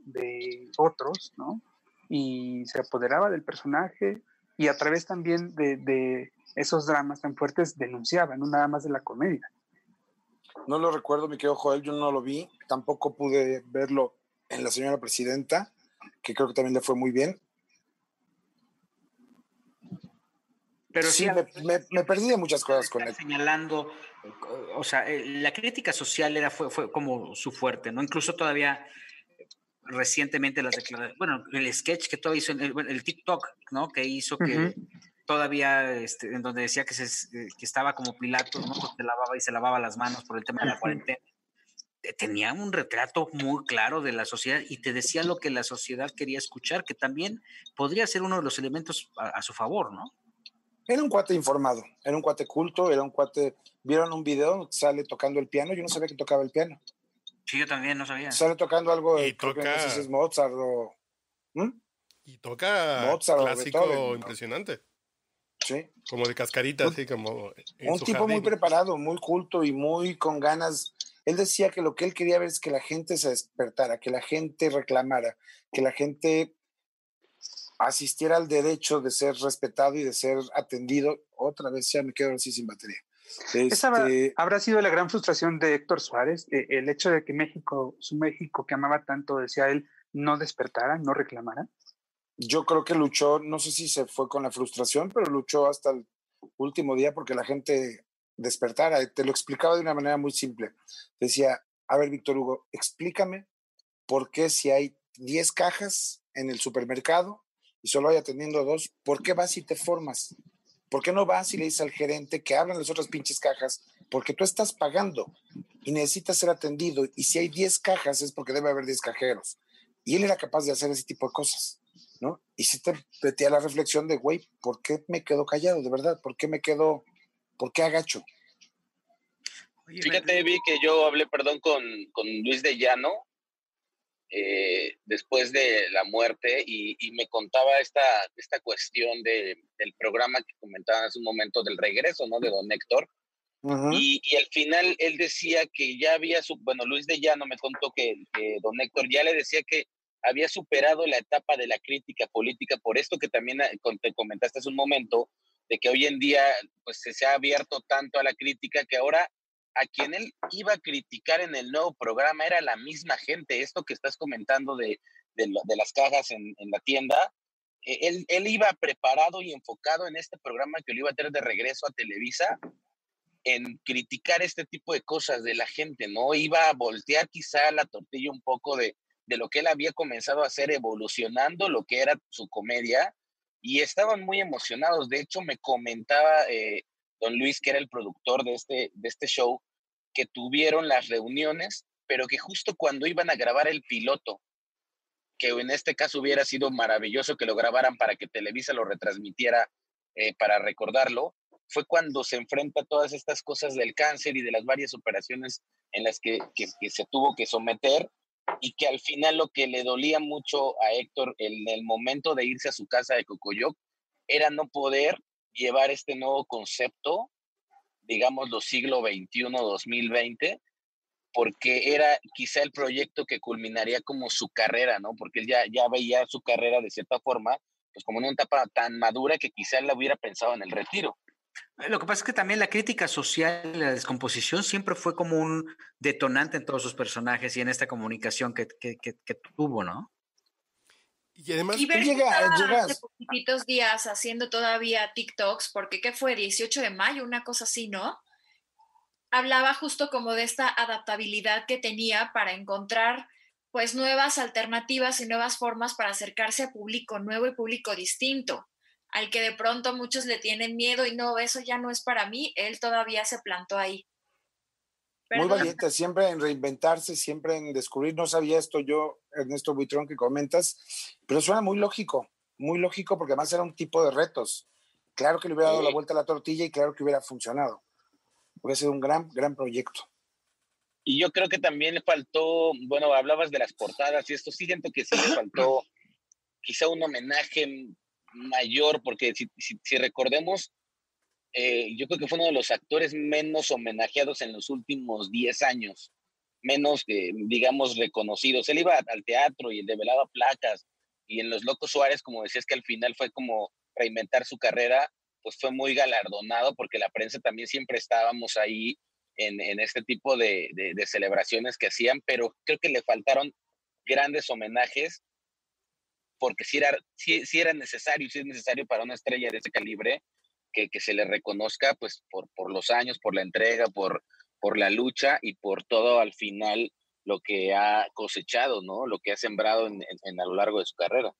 otros, ¿no? Y se apoderaba del personaje y a través también de, esos dramas tan fuertes denunciaba, no nada más de la comedia. No lo recuerdo, mi querido Joel, yo no lo vi. Tampoco pude verlo en la señora presidenta, que creo que también le fue muy bien. Pero sí, me, perdí de muchas cosas con él. Señalando, o sea, eh, la crítica social era, fue, fue como su fuerte, ¿no? Incluso todavía recientemente las declaraciones, bueno, el sketch que todavía hizo, el, el TikTok, ¿no? Que hizo que todavía este, en donde decía que, se, eh, que estaba como Pilato, ¿no? Porque lavaba y se lavaba las manos por el tema de la cuarentena. Tenía un retrato muy claro de la sociedad y te decía lo que la sociedad quería escuchar, que también podría ser uno de los elementos a, su favor, ¿no? Era un cuate informado, era un cuate culto, era un cuate. Vieron un video, sale tocando el piano, yo no sabía que tocaba el piano. Sí, yo también no sabía. Sale tocando algo, y toca... no sé si es Mozart o. ¿Mm? Y toca Mozart clásico impresionante. Como de cascarita, así como. Un tipo muy preparado, muy culto y muy con ganas. Él decía que lo que él quería ver es que la gente se despertara, que la gente reclamara, que la gente asistiera al derecho de ser respetado y de ser atendido. Otra vez ya me quedo así sin batería. Esa este habrá sido la gran frustración de Héctor Suárez, eh, el hecho de que México, su México que amaba tanto, decía él, no despertara, no reclamara yo creo que luchó, no sé si se fue con la frustración, pero luchó hasta el último día porque la gente despertara. Te lo explicaba de una manera muy simple. Decía, a ver, Víctor Hugo, explícame por qué si hay 10 cajas en el supermercado y solo hay atendiendo dos, ¿por qué vas y te formas? ¿Por qué no vas y le dices al gerente que abran las otras pinches cajas? Porque tú estás pagando y necesitas ser atendido. Y si hay 10 cajas es porque debe haber 10 cajeros. Y él era capaz de hacer ese tipo de cosas. ¿No? Y si te metía la reflexión de, güey, ¿por qué me quedo callado, de verdad? ¿Por qué me quedo, por qué agacho? Fíjate, vi que yo hablé, perdón, con, con Luis de Llano eh, después de la muerte y, me contaba esta, esta cuestión de, del programa que comentaba hace un momento del regreso, ¿no? De don Héctor. y, y, al final él decía que ya había, su, bueno, Luis de Llano me contó que, que don Héctor ya le decía que había superado la etapa de la crítica política, por esto que también eh, te comentaste hace un momento, de que hoy en día pues se ha abierto tanto a la crítica que ahora a quien él iba a criticar en el nuevo programa era la misma gente. Esto que estás comentando de, de, las cajas en, la tienda, eh, él, él, iba preparado y enfocado en este programa que lo iba a tener de regreso a Televisa en criticar este tipo de cosas de la gente, ¿no? Iba a voltear quizá la tortilla un poco de, de lo que él había comenzado a hacer evolucionando lo que era su comedia y estaban muy emocionados. De hecho, me comentaba eh, don Luis, que era el productor de este, de este show, que tuvieron las reuniones, pero que justo cuando iban a grabar el piloto, que en este caso hubiera sido maravilloso que lo grabaran para que Televisa lo retransmitiera eh, para recordarlo, fue cuando se enfrenta a todas estas cosas del cáncer y de las varias operaciones en las que, que, se tuvo que someter y que al final lo que le dolía mucho a Héctor en el momento de irse a su casa de Cocoyoc era no poder llevar este nuevo concepto, digamos, los siglo XXI, 2020, porque era quizá el proyecto que culminaría como su carrera, ¿no? Porque él ya, ya veía su carrera de cierta forma, pues como en una etapa tan madura que quizá él la hubiera pensado en el retiro. Eh, lo que pasa es que también la crítica social, la descomposición siempre fue como un detonante en todos sus personajes y en esta comunicación que, que, que, tuvo, ¿no? Y además y ver llega, hace poquitos días haciendo todavía TikToks, porque ¿qué fue? 18 de mayo, una cosa así, ¿no? hablaba justo como de esta adaptabilidad que tenía para encontrar pues nuevas alternativas y nuevas formas para acercarse a público nuevo y público distinto, al que de pronto muchos le tienen miedo y no, eso ya no es para mí, él todavía se plantó ahí. Muy valiente, siempre en reinventarse, siempre en descubrir, no sabía esto yo, Ernesto Buitrón, que comentas, pero suena muy lógico, muy lógico porque además era un tipo de retos. Claro que le hubiera dado la vuelta a la tortilla y claro que hubiera funcionado puede ser un gran, gran proyecto. Y yo creo que también le faltó, bueno, hablabas de las portadas y esto sí siento que sí le faltó quizá un homenaje mayor, porque si, recordemos, eh, yo creo que fue uno de los actores menos homenajeados en los últimos 10 años, menos, eh, digamos, reconocidos. Él iba al teatro y develaba placas, y en Los Locos Suárez, como decías, que al final fue como reinventar su carrera, pues fue muy galardonado porque la prensa también siempre estábamos ahí en, este tipo de, celebraciones que hacían, pero creo que le faltaron grandes homenajes porque si era, era necesario, si es necesario para una estrella de ese calibre que, se le reconozca pues por, por los años, por la entrega, por, por la lucha y por todo al final lo que ha cosechado, ¿no? Lo que ha sembrado en, a lo largo de su carrera.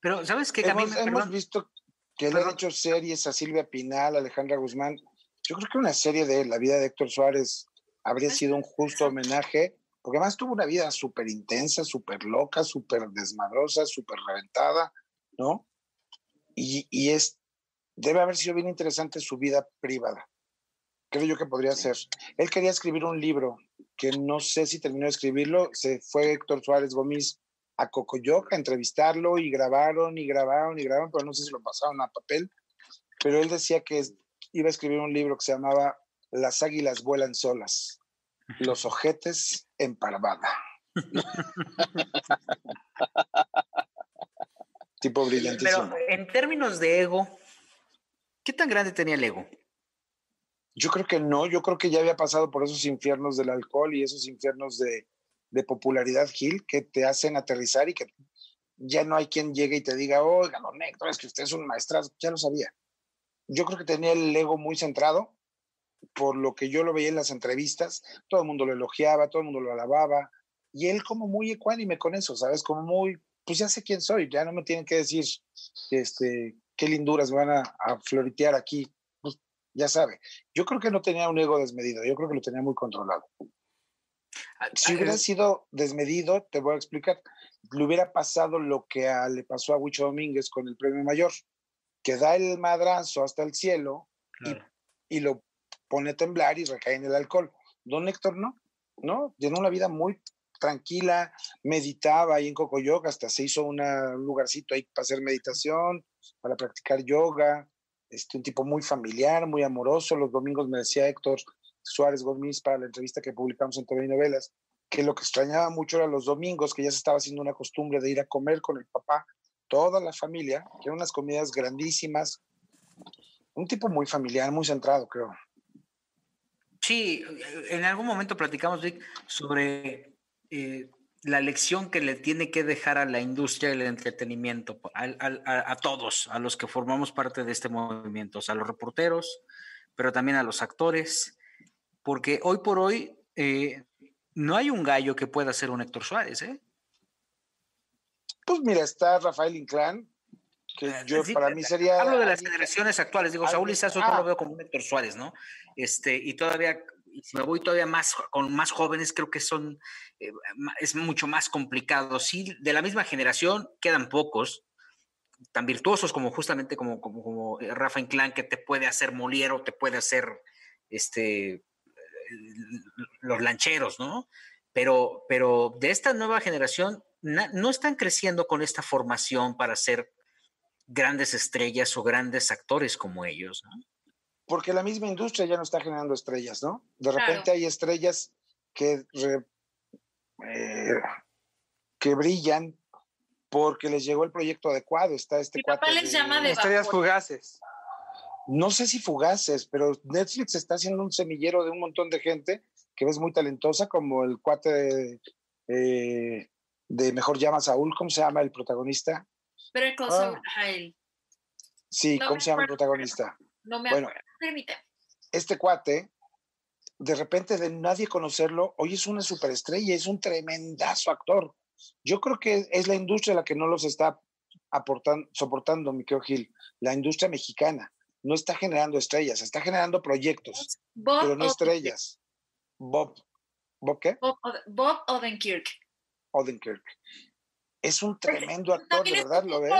Pero, ¿sabes qué? Hemos, hemos visto que le han hecho series a Silvia Pinal, Alejandra Guzmán. Yo creo que una serie de la vida de Héctor Suárez habría sido un justo homenaje, porque además tuvo una vida súper intensa, súper loca, súper desmadrosa, súper reventada, ¿no? Y, y, es, debe haber sido bien interesante su vida privada. Creo yo que podría ser. Él quería escribir un libro, que no sé si terminó de escribirlo, se fue Héctor Suárez Gómez a Cocoyoc a entrevistarlo y grabaron y grabaron y grabaron, pero no sé si lo pasaron a papel. Pero él decía que iba a escribir un libro que se llamaba Las águilas vuelan solas, los ojetes en parvada. tipo brillantísimo. Pero en términos de ego, ¿qué tan grande tenía el ego? Yo creo que no, yo creo que ya había pasado por esos infiernos del alcohol y esos infiernos de, de popularidad, Gil, que te hacen aterrizar y que ya no hay quien llegue y te diga, oiga, don Héctor, es que usted es un maestrazo, ya lo sabía. Yo creo que tenía el ego muy centrado, por lo que yo lo veía en las entrevistas, todo el mundo lo elogiaba, todo el mundo lo alababa, y él como muy ecuánime con eso, ¿sabes? Como muy, pues ya sé quién soy, ya no me tienen que decir, este, qué linduras van a, a floritear aquí, pues ya sabe. Yo creo que no tenía un ego desmedido, yo creo que lo tenía muy controlado. Ah, si hubiera sido desmedido, te voy a explicar, le hubiera pasado lo que le pasó a Huicho Domínguez con el premio mayor, que da el madrazo hasta el cielo y, lo pone a temblar y recae en el alcohol. Don Héctor no, ¿no? Tiene una vida muy tranquila, meditaba ahí en Cocoyoga, hasta se hizo un lugarcito ahí para hacer meditación, para practicar yoga, este, un tipo muy familiar, muy amoroso. Los domingos me decía Héctor, Suárez Gómez para la entrevista que publicamos en TV Novelas, que lo que extrañaba mucho era los domingos, que ya se estaba haciendo una costumbre de ir a comer con el papá, toda la familia, que eran unas comidas grandísimas. Un tipo muy familiar, muy centrado, creo. Sí, en algún momento platicamos, Rick, sobre eh, la lección que le tiene que dejar a la industria del entretenimiento, a, a, todos, a los que formamos parte de este movimiento, a los reporteros, pero también a los actores, porque hoy por hoy eh, no hay un gallo que pueda ser un Héctor Suárez, ¿eh? Pues mira, está Rafael Inclán, que eh, yo para mí sería... Hablo de las generaciones actuales, digo, Saúl Izazo no lo veo como un Héctor Suárez, ¿no? Este, y todavía si me voy todavía más con más jóvenes, creo que son, eh, es mucho más complicado. Sí, de la misma generación quedan pocos, tan virtuosos como justamente como, como, como eh, Rafa Inclán, que te puede hacer Moliero, te puede hacer este, los lancheros, ¿no? Pero, pero de esta nueva generación no están creciendo con esta formación para ser grandes estrellas o grandes actores como ellos, ¿no? Porque la misma industria ya no está generando estrellas, ¿no? De repente hay estrellas que, eh, que brillan porque les llegó el proyecto adecuado. Está este Mi papá les llama de estrellas fugaces. No sé si fugaces, pero Netflix está haciendo un semillero de un montón de gente que ves muy talentosa, como el cuate de, eh, de Mejor Llama Saúl, ¿cómo se llama el protagonista? Pero el ah. Sí, ¿cómo se llama el protagonista? No me acuerdo. Permíteme. Este cuate, de repente de nadie conocerlo, hoy es una superestrella, es un tremendazo actor. Yo creo que es la industria la que no los está aportando, soportando, mi querido Gil, la industria mexicana. No está generando estrellas, está generando proyectos, pero no estrellas. Bob. ¿Bob qué? Bob, Odenkirk. Odenkirk. Es un tremendo actor, de verdad, lo ve.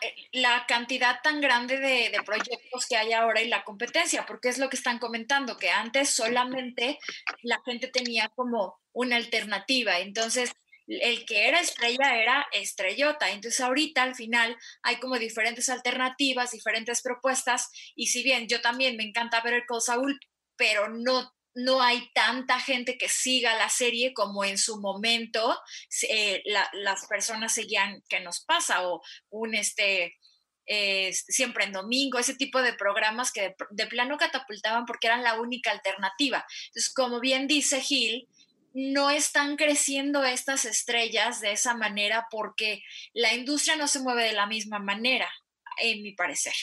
Eh, la cantidad tan grande de, proyectos que hay ahora y la competencia, porque es lo que están comentando, que antes solamente la gente tenía como una alternativa. Entonces, el que era estrella era estrellota. Entonces ahorita al final hay como diferentes alternativas, diferentes propuestas y si bien yo también me encanta ver el Call Saul, pero no no hay tanta gente que siga la serie como en su momento eh, las personas seguían que nos pasa o un este eh, siempre en domingo, ese tipo de programas que de, plano catapultaban porque eran la única alternativa. Entonces, como bien dice Gil, no están creciendo estas estrellas de esa manera porque la industria no se mueve de la misma manera, en mi parecer.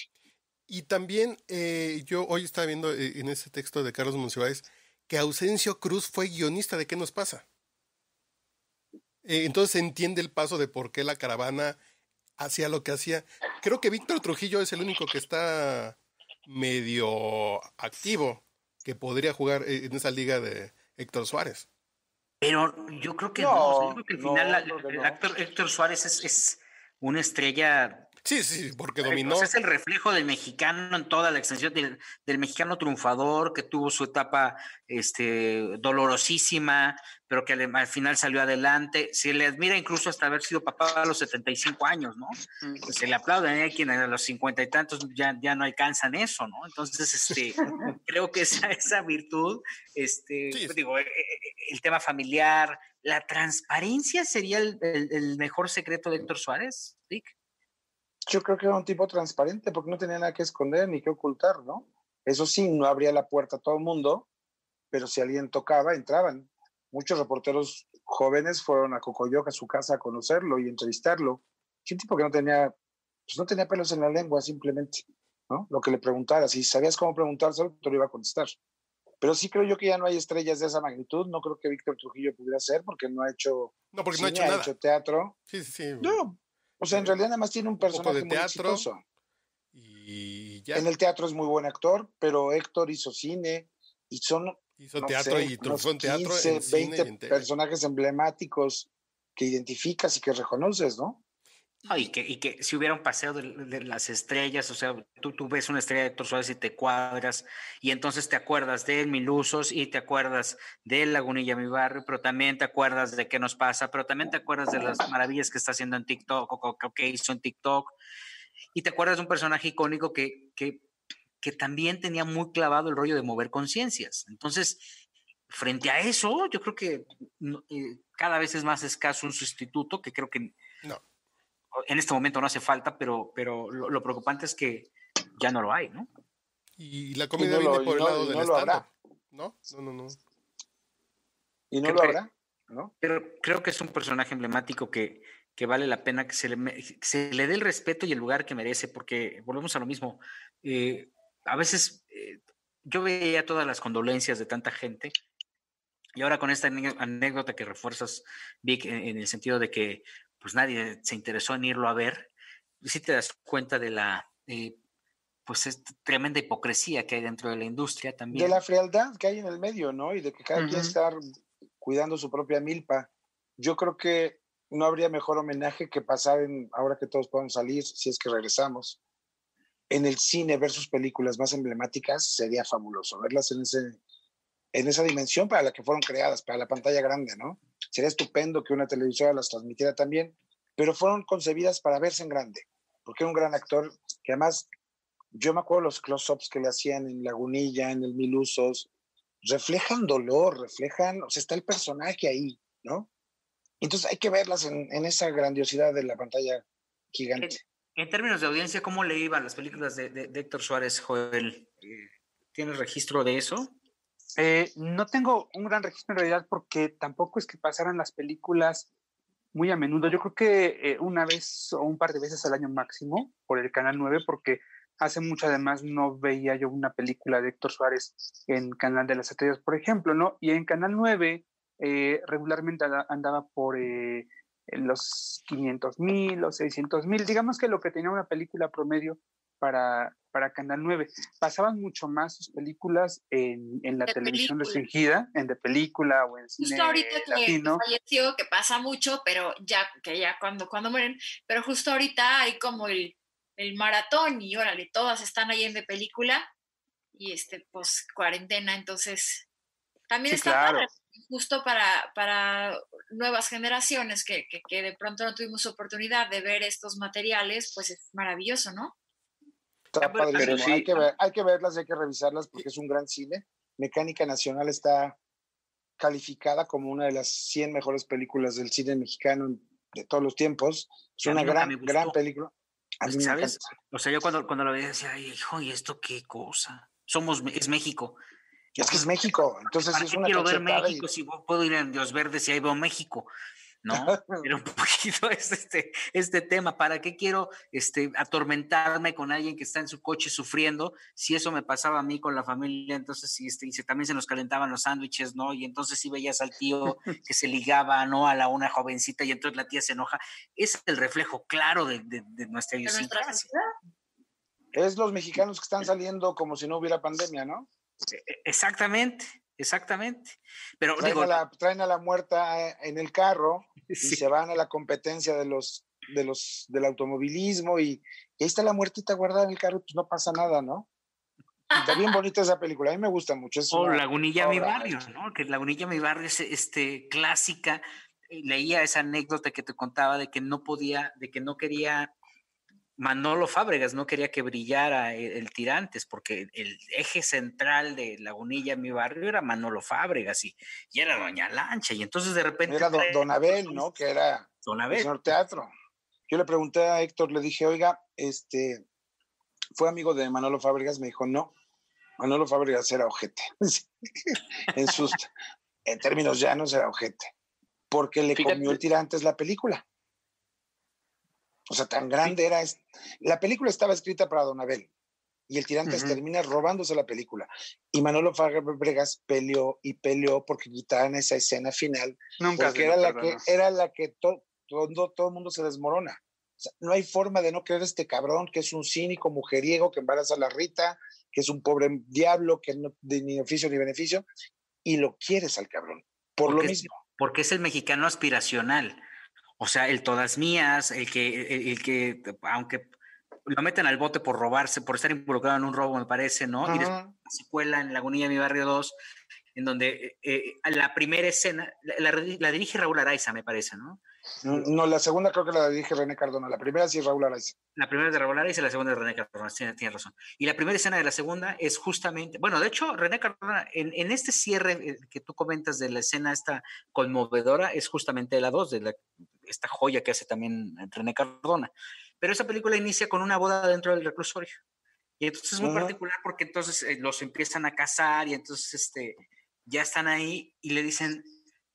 Y también eh, yo hoy estaba viendo en ese texto de Carlos Monsiváis que Ausencio Cruz fue guionista de ¿Qué nos pasa? Eh, entonces se entiende el paso de por qué la caravana hacía lo que hacía. Creo que Víctor Trujillo es el único que está medio activo que podría jugar en esa liga de Héctor Suárez. Pero yo creo que no, yo creo que al final el actor Héctor Suárez es, es, una estrella. Sí, sí, porque dominó. Es el reflejo del mexicano en toda la extensión, del, del, mexicano triunfador que tuvo su etapa este, dolorosísima, pero que al, final salió adelante. Se le admira incluso hasta haber sido papá a los 75 años, ¿no? Pues se le aplauden ¿eh? a quien a los 50 y tantos ya, ya no alcanzan eso, ¿no? Entonces, este, creo que esa, esa virtud, este, digo, eh, eh, el tema familiar, la transparencia sería el, el, mejor secreto de Héctor Suárez, Rick. Yo creo que era un tipo transparente porque no tenía nada que esconder ni que ocultar, ¿no? Eso sí, no abría la puerta a todo el mundo, pero si alguien tocaba, entraban muchos reporteros jóvenes fueron a Cocoyoc, a su casa, a conocerlo y entrevistarlo. un tipo que no tenía, pues no tenía pelos en la lengua, simplemente, ¿no? Lo que le preguntara, si sabías cómo preguntárselo, te lo iba a contestar. Pero sí creo yo que ya no hay estrellas de esa magnitud. No creo que Víctor Trujillo pudiera ser porque no ha hecho. No, porque no ha hecho nada. hecho teatro. Sí, sí, sí. No. O sea, en realidad nada más tiene un personaje muy exitoso. Y ya. En el teatro es muy buen actor, pero Héctor hizo cine y son Hizo teatro y triunfó en teatro. 15, 20 personajes emblemáticos que identificas y que reconoces, ¿no? Y, que, y que si hubiera un paseo de, las estrellas, o sea, tú, tú ves una estrella de Héctor Suárez y te cuadras, y entonces te acuerdas de Milusos y te acuerdas de Lagunilla, mi barrio, pero también te acuerdas de qué nos pasa, pero también te acuerdas de las maravillas que está haciendo en TikTok o que hizo en TikTok, y te acuerdas de un personaje icónico que, que que también tenía muy clavado el rollo de mover conciencias. Entonces, frente a eso, yo creo que eh, cada vez es más escaso un sustituto, que creo que no. En este momento no hace falta, pero, pero lo, preocupante es que ya no lo hay, ¿no? Y la comida viene por el lado del Estado. ¿No? No, no, no. ¿Y no lo habrá? ¿No? Pero creo que es un personaje emblemático que, que vale la pena que se, le, se le dé el respeto y el lugar que merece, porque volvemos a lo mismo. Eh, a veces eh, yo veía todas las condolencias de tanta gente y ahora con esta anécdota que refuerzas, Vic, en, el sentido de que pues nadie se interesó en irlo a ver, sí te das cuenta de la, eh, pues es tremenda hipocresía que hay dentro de la industria también. De la frialdad que hay en el medio, ¿no? Y de que cada quien estar cuidando su propia milpa. Yo creo que no habría mejor homenaje que pasar en, ahora que todos podemos salir, si es que regresamos, en el cine ver sus películas más emblemáticas, sería fabuloso verlas en, ese, en esa dimensión para la que fueron creadas, para la pantalla grande, ¿no? Sería estupendo que una televisora las transmitiera también, pero fueron concebidas para verse en grande, porque era un gran actor que además, yo me acuerdo los close-ups que le hacían en Lagunilla, en el Mil Usos, reflejan dolor, reflejan, o sea, está el personaje ahí, ¿no? Entonces hay que verlas en, esa grandiosidad de la pantalla gigante. En, términos de audiencia, ¿cómo le iban las películas de, Héctor Suárez, Joel? ¿Tienes registro de eso? Eh, no tengo un gran registro en realidad porque tampoco es que pasaran las películas muy a menudo. Yo creo que eh, una vez o un par de veces al año máximo por el Canal 9 porque hace mucho además no veía yo una película de Héctor Suárez en Canal de las Estrellas, por ejemplo, ¿no? Y en Canal 9 eh, regularmente andaba por eh, los 500 mil, los 600 mil, digamos que lo que tenía una película promedio para, para Canal 9. Pasaban mucho más sus películas en, en la televisión restringida, en de película o en cine Justo ahorita que falleció, que pasa mucho, pero ya, que ya cuando, cuando mueren, pero justo ahorita hay como el, el maratón y órale, todas están ahí en de película y este, pues cuarentena, entonces también está claro justo para, para nuevas generaciones que, que, de pronto no tuvimos oportunidad de ver estos materiales, pues es maravilloso, ¿no? Está Pero sí. hay, que ver, hay que verlas, hay que revisarlas porque es un gran cine. Mecánica Nacional está calificada como una de las 100 mejores películas del cine mexicano de todos los tiempos. Es una gran, gran película. ¿Sabes? O sea, yo cuando, cuando la veía decía, hijo, ¿y esto qué cosa? Somos, es México. Es que es México, entonces es una quiero ver México si puedo ir en Dios Verde si ahí veo México? ¿No? Pero un poquito es este, este tema. ¿Para qué quiero este, atormentarme con alguien que está en su coche sufriendo? Si eso me pasaba a mí con la familia, entonces sí, este, también se nos calentaban los sándwiches, ¿no? Y entonces sí veías al tío que se ligaba, ¿no? A la una jovencita y entonces la tía se enoja. Es el reflejo claro de, de, nuestra idiosincrasia. Es los mexicanos que están saliendo como si no hubiera pandemia, ¿no? E, e, exactamente, exactamente. Pero traen, a la, traen a la muerta en el carro y se van a la competencia de los, de los, del automovilismo y, ahí está la muertita guardada en el carro, pues no pasa nada, ¿no? Está bien bonita esa película, a mí me gusta mucho. o Lagunilla Mi Barrio, ¿no? Que Lagunilla Mi Barrio es este, clásica. Leía esa anécdota que te contaba de que no podía, de que no quería Manolo Fábregas no quería que brillara el, Tirantes, porque el eje central de Lagunilla, mi barrio, era Manolo Fábregas y, era Doña Lancha. Y entonces de repente. Era Don, Abel, ¿no? Que era Don Abel. señor teatro. Yo le pregunté a Héctor, le dije, oiga, este, ¿fue amigo de Manolo Fábregas? Me dijo, no. Manolo Fábregas era ojete. en sus, en términos llanos era ojete. Porque le comió el Tirantes la película. O sea, tan grande era. La película estaba escrita para Don Abel y el Tirantes termina robándose la película. Y Manolo Fabregas peleó y peleó porque quitaran esa escena final. Nunca porque era la, que, era la que todo, todo el mundo se desmorona. O sea, no hay forma de no creer este cabrón que es un cínico mujeriego que embaraza a la Rita, que es un pobre diablo que no de ni oficio ni beneficio, y lo quieres al cabrón. Por lo mismo. Porque es el mexicano aspiracional. O sea, el todas mías, el que, el, que, aunque lo meten al bote por robarse, por estar involucrado en un robo, me parece, ¿no? Y después la secuela en Lagunilla de mi barrio 2, en donde eh, la primera escena, la, dirige Raúl Araiza, me parece, ¿no? No, la segunda creo que la dirige René Cardona, la primera sí es Raúl Araiza. La primera es de Raúl Araiza y la segunda es de René Cardona, tiene, razón. Y la primera escena de la segunda es justamente, bueno, de hecho, René Cardona, en, en este cierre eh, que tú comentas de la escena esta conmovedora, es justamente la 2, de la esta joya que hace también René Cardona. Pero esa película inicia con una boda dentro del reclusorio. Y entonces es muy particular porque entonces eh, los empiezan a casar y entonces este, ya están ahí y le dicen,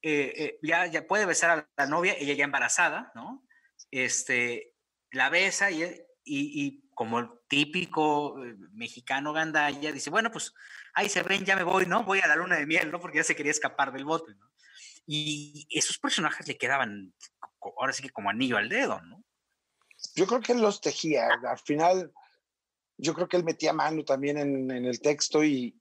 eh, eh, ya, ya puede besar a la novia, ella ya embarazada, ¿no? Este, la besa y, y, y como el típico mexicano gandalla, dice, bueno, pues ahí se ven, ya me voy, ¿no? Voy a la luna de miel, ¿no? Porque ya se quería escapar del bote, ¿no? Y esos personajes le quedaban ahora sí que como anillo al dedo, ¿no? Yo creo que él los tejía. Al final, yo creo que él metía mano también en, el texto y,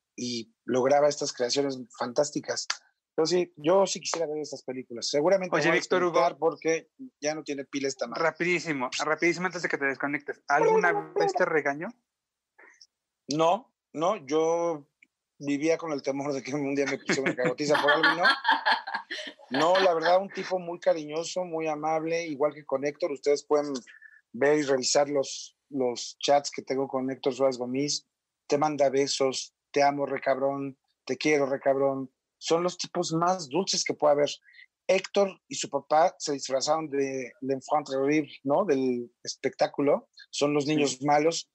lograba estas creaciones fantásticas. Pero sí, yo sí quisiera ver estas películas. Seguramente Oye, Víctor Hugo, porque ya no tiene pila esta mano. Rapidísimo, rapidísimo antes de que te desconectes. ¿Alguna vez te regañó? No, no, yo vivía con el temor de que un día me pusiera una cagotiza por algo, ¿no? No, la verdad, un tipo muy cariñoso, muy amable, igual que con Héctor. Ustedes pueden ver y revisar los, los chats que tengo con Héctor Suárez Gomis. Te manda besos, te amo, recabrón, te quiero, recabrón. Son los tipos más dulces que puede haber. Héctor y su papá se disfrazaron de l'enfant terrible, ¿no? Del espectáculo. Son los niños malos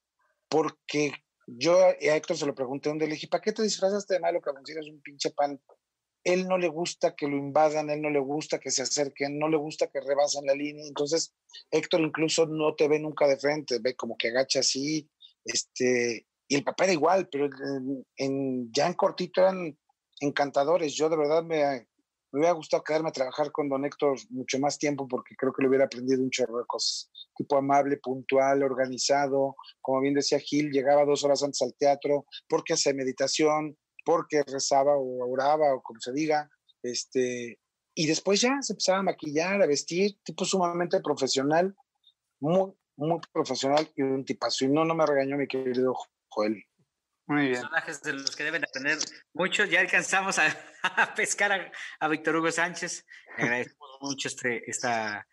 porque yo a Héctor se lo pregunté un día, le dije, ¿para qué te disfrazaste de malo, cabrón? Si eres un pinche pan. Él no le gusta que lo invadan, él no le gusta que se acerquen, no le gusta que rebasen la línea. Entonces, Héctor incluso no te ve nunca de frente, ve como que agacha así. Este, y el papá era igual, pero en, ya en cortito eran encantadores. Yo de verdad me, me hubiera gustado quedarme a trabajar con don Héctor mucho más tiempo porque creo que le hubiera aprendido un chorro de cosas. Tipo amable, puntual, organizado. Como bien decía Gil, llegaba dos horas antes al teatro porque hacía meditación, porque rezaba o oraba o como se diga. Este, y después ya se empezaba a maquillar, a vestir, tipo sumamente profesional, muy, muy profesional y un tipazo. Y no, no me regañó mi querido Joel. Muy bien. Personajes de los que deben aprender muchos. Ya alcanzamos a, pescar a, Víctor Hugo Sánchez. Le agradecemos mucho este, esta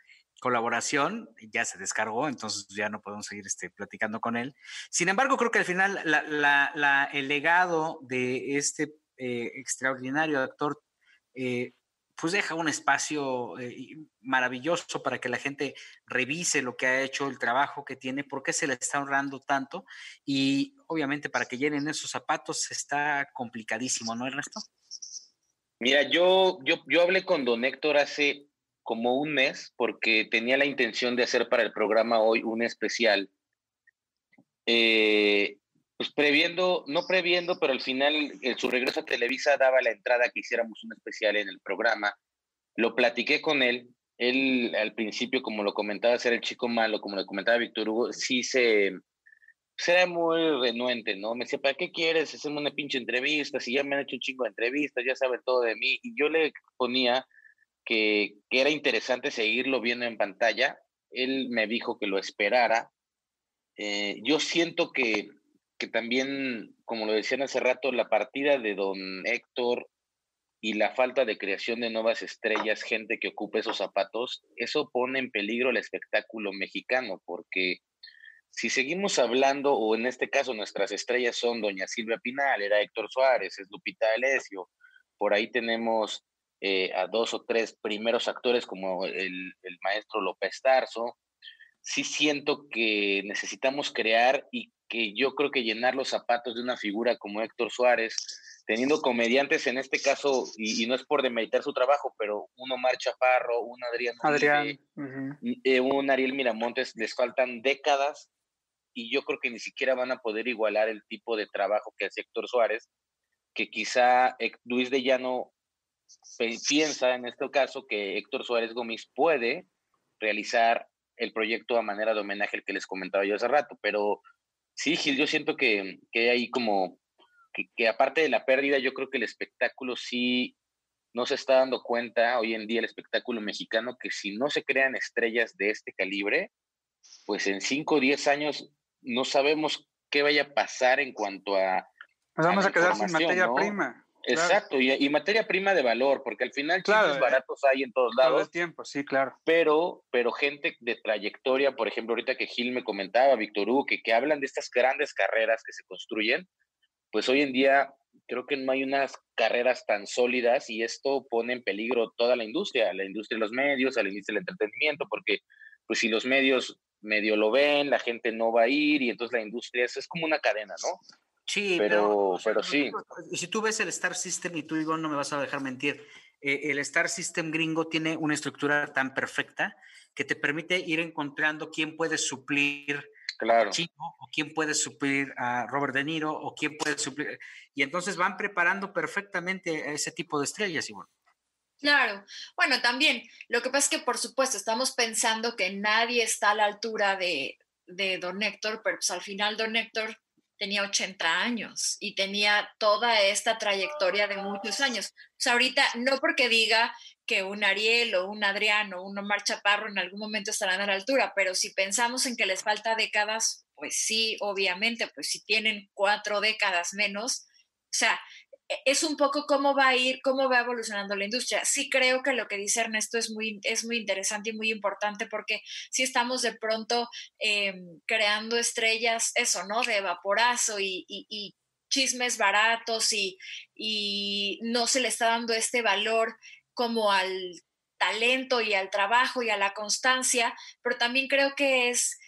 colaboración. Ya se descargó, entonces ya no podemos seguir este, platicando con él. Sin embargo, creo que al final el legado de este eh, extraordinario actor eh, pues deja un espacio eh, maravilloso para que la gente revise lo que ha hecho, el trabajo que tiene, por qué se le está honrando tanto y obviamente para que llenen esos zapatos está complicadísimo, ¿no, Ernesto? Mira, yo, yo, yo hablé con don Héctor hace como un mes porque tenía la intención de hacer para el programa hoy un especial. Eh, pues previendo, no previendo, pero al final su regreso a Televisa daba la entrada que hiciéramos un especial en el programa. Lo platiqué con él. Él al principio, como lo comentaba, ser el chico malo, como lo comentaba Víctor Hugo, sí se, pues era muy renuente, ¿no? Me decía, ¿para qué quieres hacerme una pinche entrevista? Si ya me han hecho un chingo de entrevistas, ya saben todo de mí. Y yo le ponía que, era interesante seguirlo viendo en pantalla. Él me dijo que lo esperara. Eh, yo siento que que también, como lo decían hace rato, la partida de don Héctor y la falta de creación de nuevas estrellas, gente que ocupe esos zapatos, eso pone en peligro el espectáculo mexicano, porque si seguimos hablando, o en este caso nuestras estrellas son doña Silvia Pinal, era Héctor Suárez, es Lupita Alessio, por ahí tenemos eh, a dos o tres primeros actores como el, el maestro López Tarso, sí siento que necesitamos crear y que yo creo que llenar los zapatos de una figura como Héctor Suárez, teniendo comediantes en este caso, y, no es por demeritar su trabajo, pero un Omar Chaparro, un Adrián, Adrián eh, un Ariel Miramontes, les faltan décadas y yo creo que ni siquiera van a poder igualar el tipo de trabajo que hace Héctor Suárez, que quizá Luis de Llano piensa en este caso que Héctor Suárez Gómez puede realizar el proyecto a manera de homenaje al que les comentaba yo hace rato, pero Sí, Gil, yo siento que, que hay como, que, aparte de la pérdida, yo creo que el espectáculo sí no se está dando cuenta hoy en día el espectáculo mexicano que si no se crean estrellas de este calibre, pues en 5 o 10 años no sabemos qué vaya a pasar en cuanto a... Nos vamos a, quedar sin materia prima. Exacto, y, materia prima de valor, porque al final claro, baratos hay en todos lados. Todo el tiempo, sí, claro. Pero, pero gente de trayectoria, por ejemplo, ahorita que Gil me comentaba, Víctor Hugo, que, que hablan de estas grandes carreras que se construyen, pues hoy en día creo que no hay unas carreras tan sólidas y esto pone en peligro toda la industria, la industria de los medios, a la industria del entretenimiento, porque pues si los medios medio lo ven, la gente no va a ir y entonces la industria, eso es como una cadena, ¿no? Sí, pero, pero, sí. Si tú ves el Star System, y tú, digo, no me vas a dejar mentir, eh, el Star System gringo tiene una estructura tan perfecta que te permite ir encontrando quién puede suplir claro. a Chico, o quién puede suplir a Robert De Niro, o quién puede suplir. Y entonces van preparando perfectamente a ese tipo de estrellas, igual. Claro, bueno, también lo que pasa es que por supuesto estamos pensando que nadie está a la altura de, de Don Héctor, pero pues al final Don Héctor tenía 80 años y tenía toda esta trayectoria de muchos años. Pues ahorita, no porque diga que un Ariel o un Adrián o un Omar Chaparro en algún momento estarán a la altura, pero si pensamos en que les falta décadas, pues sí, obviamente, pues si tienen cuatro décadas menos, o sea, es un poco cómo va a ir, cómo va evolucionando la industria. Sí creo que lo que dice Ernesto es muy, es muy interesante y muy importante porque si estamos de pronto em, creando estrellas, eso, ¿no? De vaporazo y, y, chismes baratos y, y no se le está dando este valor como al talento y al trabajo y a la constancia, pero también creo que es,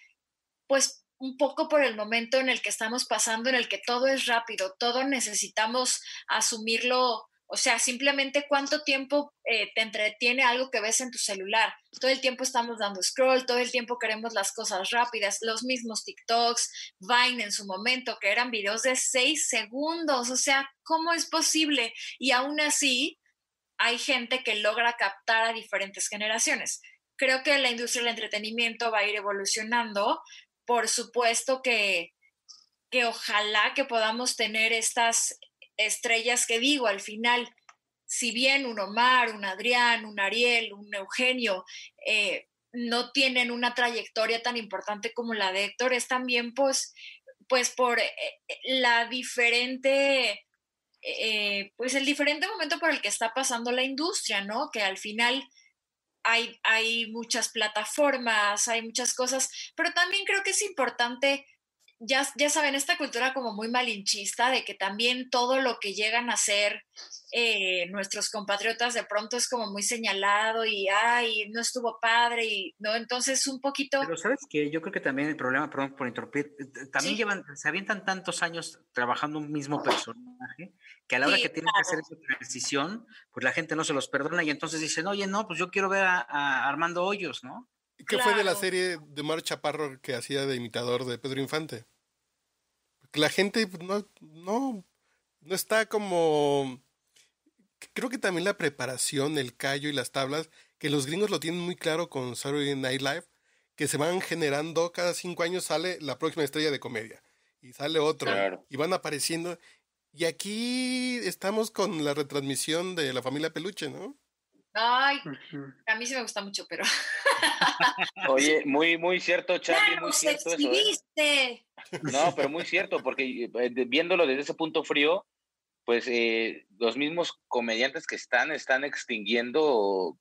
pues, un poco por el momento en el que estamos pasando, en el que todo es rápido, todo necesitamos asumirlo, o sea, simplemente cuánto tiempo eh, te entretiene algo que ves en tu celular. Todo el tiempo estamos dando scroll, todo el tiempo queremos las cosas rápidas, los mismos TikToks, Vine en su momento, que eran videos de seis segundos, o sea, ¿cómo es posible? Y aún así, hay gente que logra captar a diferentes generaciones. Creo que la industria del entretenimiento va a ir evolucionando, por supuesto que, que ojalá que podamos tener estas estrellas que digo al final, si bien un Omar, un Adrián, un Ariel, un Eugenio, eh, no tienen una trayectoria tan importante como la de Héctor, es también pues, pues por eh, la diferente, eh, pues el diferente momento por el que está pasando la industria, ¿no? Que al final hay, muchas plataformas, hay muchas cosas, pero también creo que es importante ya, ya, saben, esta cultura como muy malinchista de que también todo lo que llegan a hacer eh, nuestros compatriotas de pronto es como muy señalado y, ay, no estuvo padre y, ¿no? Entonces un poquito... Pero sabes que yo creo que también el problema, perdón por interrumpir, eh, también llevan, se avientan tantos años trabajando un mismo personaje que a la hora que tienen que hacer esa transición, pues la gente no se los perdona y entonces dicen, oye, no, pues yo quiero ver a, Armando Hoyos, ¿no? ¿Qué fue de la serie de Mar Chaparro que hacía de imitador de Pedro Infante? Porque la gente pues, no, no, no está como... Creo que también la preparación, el callo y las tablas, que los gringos lo tienen muy claro con Saturday Night Live, que se van generando, cada cinco años sale la próxima estrella de comedia, y sale otro, y van apareciendo, y aquí estamos con la retransmisión de la familia Peluche, ¿no? Ay, a mí sí me gusta mucho, pero. Oye, muy, muy cierto, Charlie, muy cierto eso. ¿eh? No, pero muy cierto, porque eh, viéndolo desde ese punto frío, pues eh, los mismos comediantes que están, están extinguiendo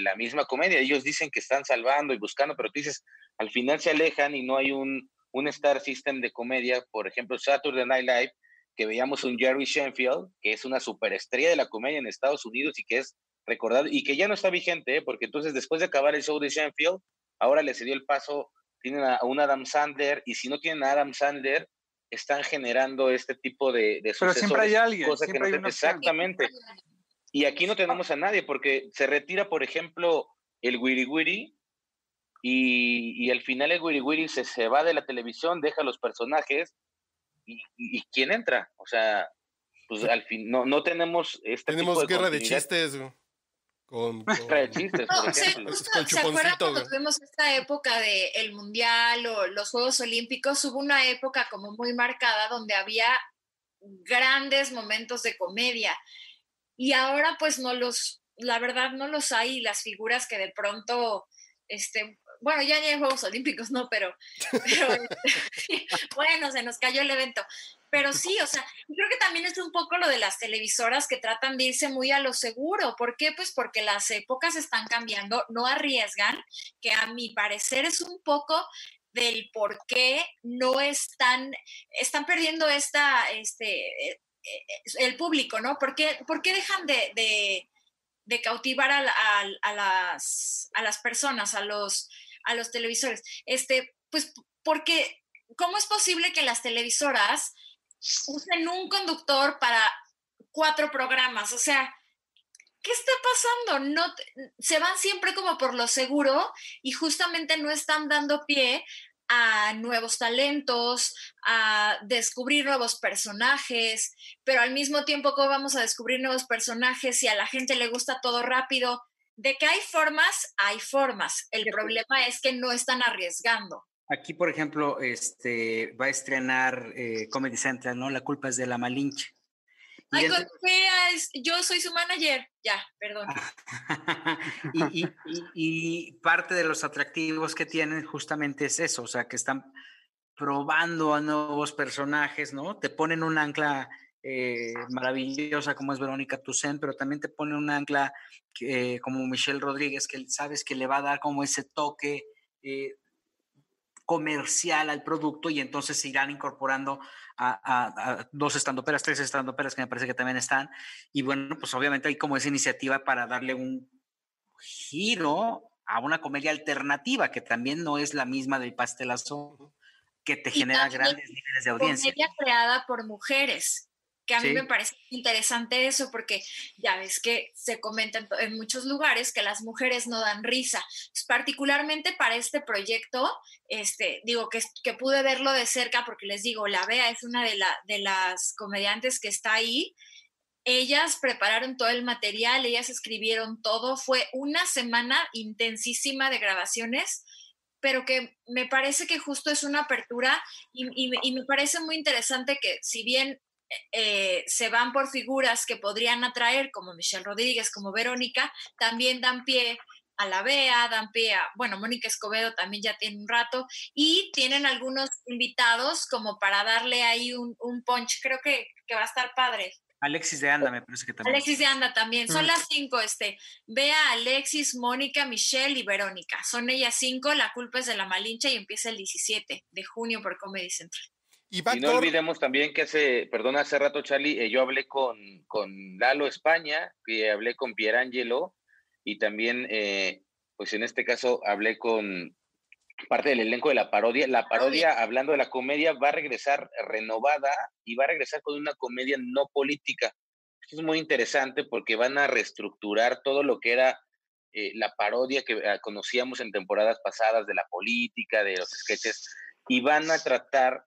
la misma comedia. Ellos dicen que están salvando y buscando, pero tú dices, al final se alejan y no hay un, un star system de comedia, por ejemplo, Saturday Night Live, que veíamos un Jerry Shenfield, que es una superestrella de la comedia en Estados Unidos y que es recordado y que ya no está vigente, ¿eh? porque entonces después de acabar el show de Shenfield, ahora le cedió el paso, tienen a un Adam Sandler y si no tienen a Adam Sandler, están generando este tipo de, de Pero siempre hay alguien. exactamente. Y aquí no tenemos a nadie porque se retira, por ejemplo, el Wiri Wiri y, y al final el Wiri Wiri se, se va de la televisión, deja los personajes y, quién entra. O sea, pues al fin, no, no tenemos este Tenemos guerra de chistes, Con, de chistes, por ejemplo. ¿Se acuerdan cuando tuvimos esta época del el Mundial o los Juegos Olímpicos? Hubo una época como muy marcada donde había grandes momentos de comedia. Y ahora pues no los, la verdad no los hay, las figuras que de pronto, este, bueno, ya ni hay Juegos Olímpicos, no, pero, este, bueno, se nos cayó el evento. Pero sí, o sea, creo que también es un poco lo de las televisoras que tratan de irse muy a lo seguro. ¿Por qué? Pues porque las épocas están cambiando, no arriesgan, que a mi parecer es un poco del por qué no están, están perdiendo esta, este, eh, eh, el público, ¿no? ¿Por qué, por qué dejan de, de, cautivar a, a, las, a las personas, a los, a los televisores. Este, pues porque, ¿cómo es posible que las televisoras usen un conductor para cuatro programas? O sea, ¿qué está pasando? No, se van siempre como por lo seguro y justamente no están dando pie a nuevos talentos, a descubrir nuevos personajes, pero al mismo tiempo, ¿cómo vamos a descubrir nuevos personajes si a la gente le gusta todo rápido? De que hay formas, hay formas. El problema es que no están arriesgando. Aquí, por ejemplo, este, va a estrenar eh, Comedy Central, ¿no? La culpa es de la Malinche. Ay, yo soy su manager. Ya, perdón. y, parte de los atractivos que tienen justamente es eso, o sea, que están probando a nuevos personajes, ¿no? Te ponen un ancla eh, maravillosa como es Verónica Toussaint, pero también te ponen un ancla como Michelle Rodríguez, que sabes que le va a dar como ese toque eh, comercial al producto y entonces se irán incorporando a, dos estandoperas, tres estandoperas que me parece que también están. Y bueno, pues obviamente hay como esa iniciativa para darle un giro a una comedia alternativa que también no es la misma del pastelazo que te genera grandes niveles de audiencia. Comedia creada por mujeres que a mí me parece interesante eso porque ya ves que se comenta en, muchos lugares que las mujeres no dan risa. particularmente para este proyecto, este, digo que, que pude verlo de cerca porque les digo, la Bea es una de, la, de las comediantes que está ahí. Ellas prepararon todo el material, ellas escribieron todo, fue una semana intensísima de grabaciones pero que me parece que justo es una apertura y, y, me parece muy interesante que si bien eh, se van por figuras que podrían atraer, como Michelle Rodríguez, como Verónica, también dan pie a la Bea, dan pie a, bueno, Mónica Escobedo también ya tiene un rato, y tienen algunos invitados como para darle ahí un, punch, creo que, va a estar padre. Alexis de Anda, me parece que también. Alexis de Anda también. Son mm. las cinco, este. Bea, Alexis, Mónica, Michelle y Verónica. Son ellas cinco, la culpa es de la Malincha y empieza el 17 de junio por Comedy Central. Y, no olvidemos también que hace, perdón, hace rato, Charlie, eh, yo hablé con, con Lalo España, que hablé con Pierangelo, y también, eh, pues en este caso, hablé con parte del elenco de la parodia. La parodia, hablando de la comedia, va a regresar renovada y va a regresar con una comedia no política. Esto es muy interesante porque van a reestructurar todo lo que era eh, la parodia que ah, conocíamos en temporadas pasadas de la política, de los sketches, y van a tratar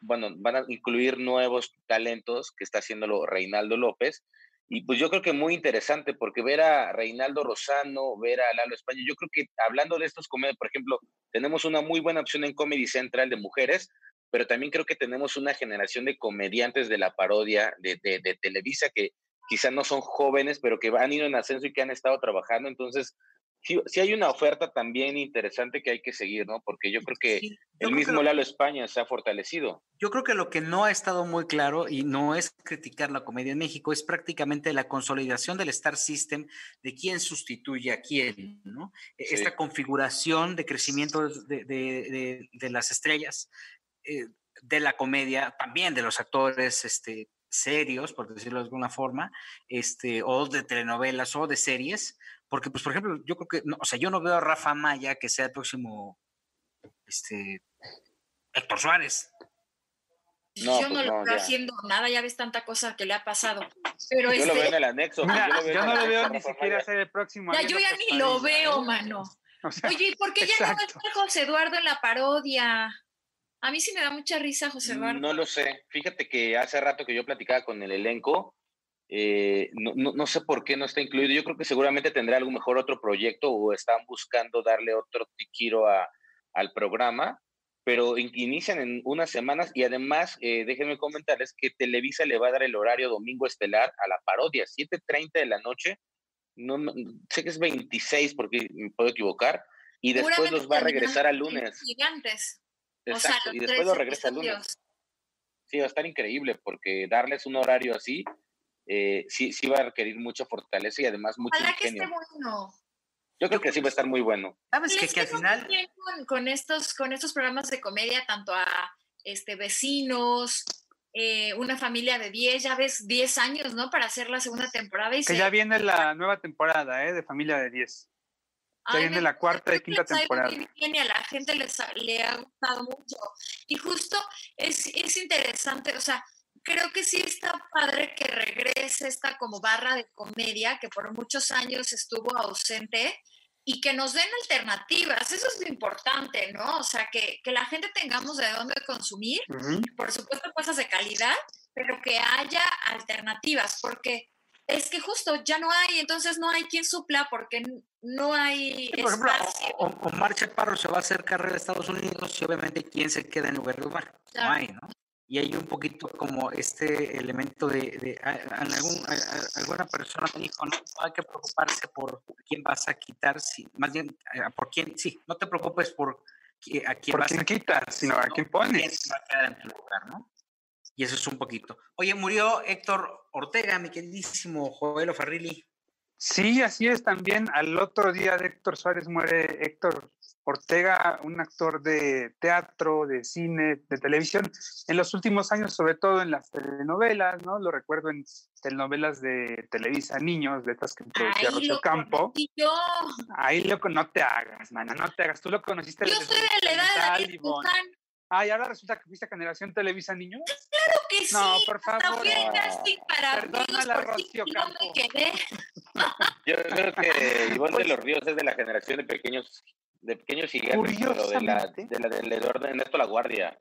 bueno, van a incluir nuevos talentos que está haciéndolo Reinaldo López. Y pues yo creo que muy interesante porque ver a Reinaldo Rosano, ver a Lalo España, yo creo que hablando de estos comedias, por ejemplo, tenemos una muy buena opción en Comedy Central de mujeres, pero también creo que tenemos una generación de comediantes de la parodia de, de, de Televisa que quizá no son jóvenes, pero que han ido en ascenso y que han estado trabajando. Entonces, sí, hay una oferta también interesante que hay que seguir, ¿no? Porque yo creo que el mismo Lalo España se ha fortalecido. Yo creo que lo que no ha estado muy claro y no es criticar la comedia en México, es prácticamente la consolidación del Star System de quién sustituye a quién, ¿no? E, esta configuración de crecimiento de, las estrellas eh, de la comedia, también de los actores este, serios, por decirlo de alguna forma, este, o de telenovelas o de series, porque, pues, por ejemplo, yo creo que, no, o sea, yo no veo a Rafa Maya que sea el próximo, este, Héctor Suárez. yo no pues lo veo haciendo nada, ya ves tanta cosa que le ha pasado. Pero yo lo veo en el anexo. yo, no lo veo ni siquiera ser el próximo. Ya, yo ya ni lo veo, mano. Oye, ¿y por qué ya no está José Eduardo en la parodia? A mí sí me da mucha risa José Eduardo. No lo sé. Fíjate que hace rato que yo platicaba con el elenco eh, no, no, sé por qué no está incluido. Yo creo que seguramente tendrá algún mejor otro proyecto o están buscando darle otro giro a, al programa, pero inician en unas semanas y además eh, déjenme comentarles que Televisa le va a dar el horario domingo estelar a la parodia, 7.30 de la noche. No, sé que es 26 porque me puedo equivocar. Y después los va a regresar al lunes. Gigantes. Exacto, y después los regresa al lunes. Sí, va a estar increíble porque darles un horario así eh, sí, sí va a requerir mucha fortaleza y además mucho ingenio. Yo creo que sí va a estar muy bueno. Sabes que, al final con, estos con estos programas de comedia tanto a este vecinos, eh, una familia de 10, ya ves, 10 años, ¿no? Para hacer la segunda temporada. Y que ya viene la nueva temporada, ¿eh? De familia de 10. Ya viene la cuarta y quinta temporada. Y a la gente les le ha gustado mucho. Y justo es, es interesante, o sea, creo que sí está padre que regrese esta como barra de comedia que por muchos años estuvo ausente y que nos den alternativas. Eso es lo importante, ¿no? O sea, que, la gente tengamos de dónde consumir, por supuesto cosas de calidad, pero que haya alternativas, porque es que justo ya no hay, entonces no hay quien supla porque no hay. por ejemplo, Omar Chaparro se va a hacer carrera a Estados Unidos y obviamente quién se queda en lugar de Omar. No hay, ¿no? Y hay un poquito como este elemento de, de algún, alguna persona me dijo, no, hay que preocuparse por quién vas a quitar, si, más bien por quién, sí, no te preocupes por a quién vas a quitar, sino a quién pones. va a quedar en tu lugar, ¿no? Y eso es un poquito. Oye, murió Héctor Ortega, mi queridísimo Joel Farrilli. Sí, así es también. Al otro día de Héctor Suárez muere Héctor Ortega, un actor de teatro, de cine, de televisión. En los últimos años, sobre todo en las telenovelas, ¿no? Lo recuerdo en telenovelas de Televisa Niños, de estas que producía Rocho Campo. Yo. Ahí lo no te hagas, mana, no te hagas. Tú lo conociste. Yo soy de la edad de y ahora resulta que fuiste a Generación Televisa Niños. Claro que sí. No, por favor. Fui casting para Perdónala, Rocío no me quedé. Yo creo que Ivonne de los Ríos es de la generación de pequeños, de pequeños gigantes, pero de la, de la de Ernesto La Guardia.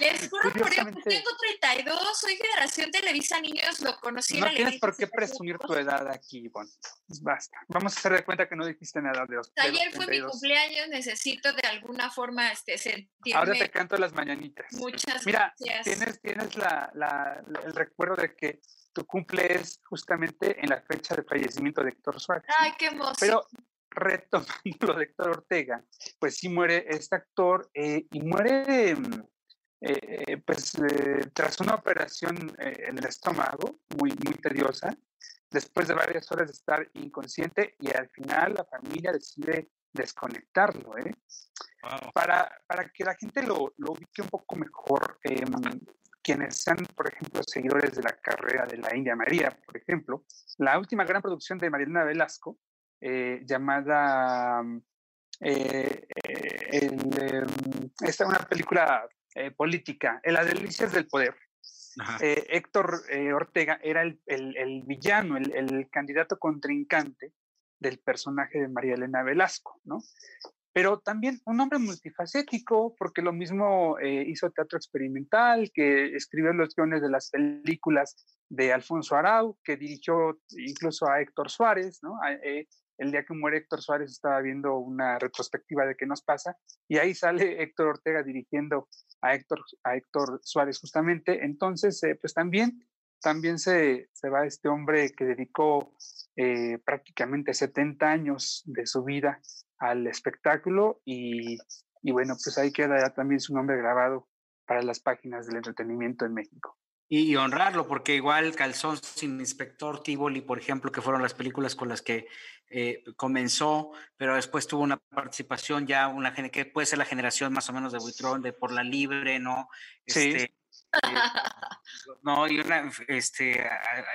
Les juro por Dios, tengo 32, soy generación Televisa Niños, lo conocí No tienes por qué presumir tu edad aquí, Ivonne. Basta. Vamos a hacer de cuenta que no dijiste nada de, de Ayer fue mi cumpleaños, necesito de alguna forma este, sentirme... Ahora te canto las mañanitas. Muchas Mira, gracias. tienes, tienes la, la, el recuerdo de que tu cumple es justamente en la fecha de fallecimiento de Héctor Suárez. Ay, qué emoción. Pero retomando lo de Héctor Ortega, pues sí muere este actor eh, y muere eh, pues eh, tras una operación eh, en el estómago muy, muy tediosa, después de varias horas de estar inconsciente y al final la familia decide desconectarlo. Para, para que la gente lo, lo ubique un poco mejor, em, quienes sean, por ejemplo, seguidores de la carrera de la India María, por ejemplo, la última gran producción de Mariana Velasco, llamada eh, em, esta es una película eh, política, en las delicias del poder. Eh, Héctor eh, Ortega era el, el, villano, el, el, candidato contrincante del personaje de María Elena Velasco, ¿no? Pero también un hombre multifacético, porque lo mismo hizo teatro experimental, que escribió los guiones de las películas de Alfonso Arau, que dirigió incluso a Héctor Suárez, ¿no? El día que muere Héctor Suárez estaba viendo una retrospectiva de qué nos pasa y ahí sale Héctor Ortega dirigiendo a Héctor, a Héctor Suárez justamente. Entonces, eh, pues también, también se, se, va este hombre que dedicó eh, prácticamente 70 años de su vida al espectáculo y, y bueno, pues ahí queda ya también su nombre grabado para las páginas del entretenimiento en México. Y, honrarlo, porque igual Calzón sin Inspector Tivoli, por ejemplo, que fueron las películas con las que eh, comenzó, pero después tuvo una participación ya, una que puede ser la generación más o menos de Buitrón, de Por la Libre, ¿no? Sí. Este, eh, no, y una, este,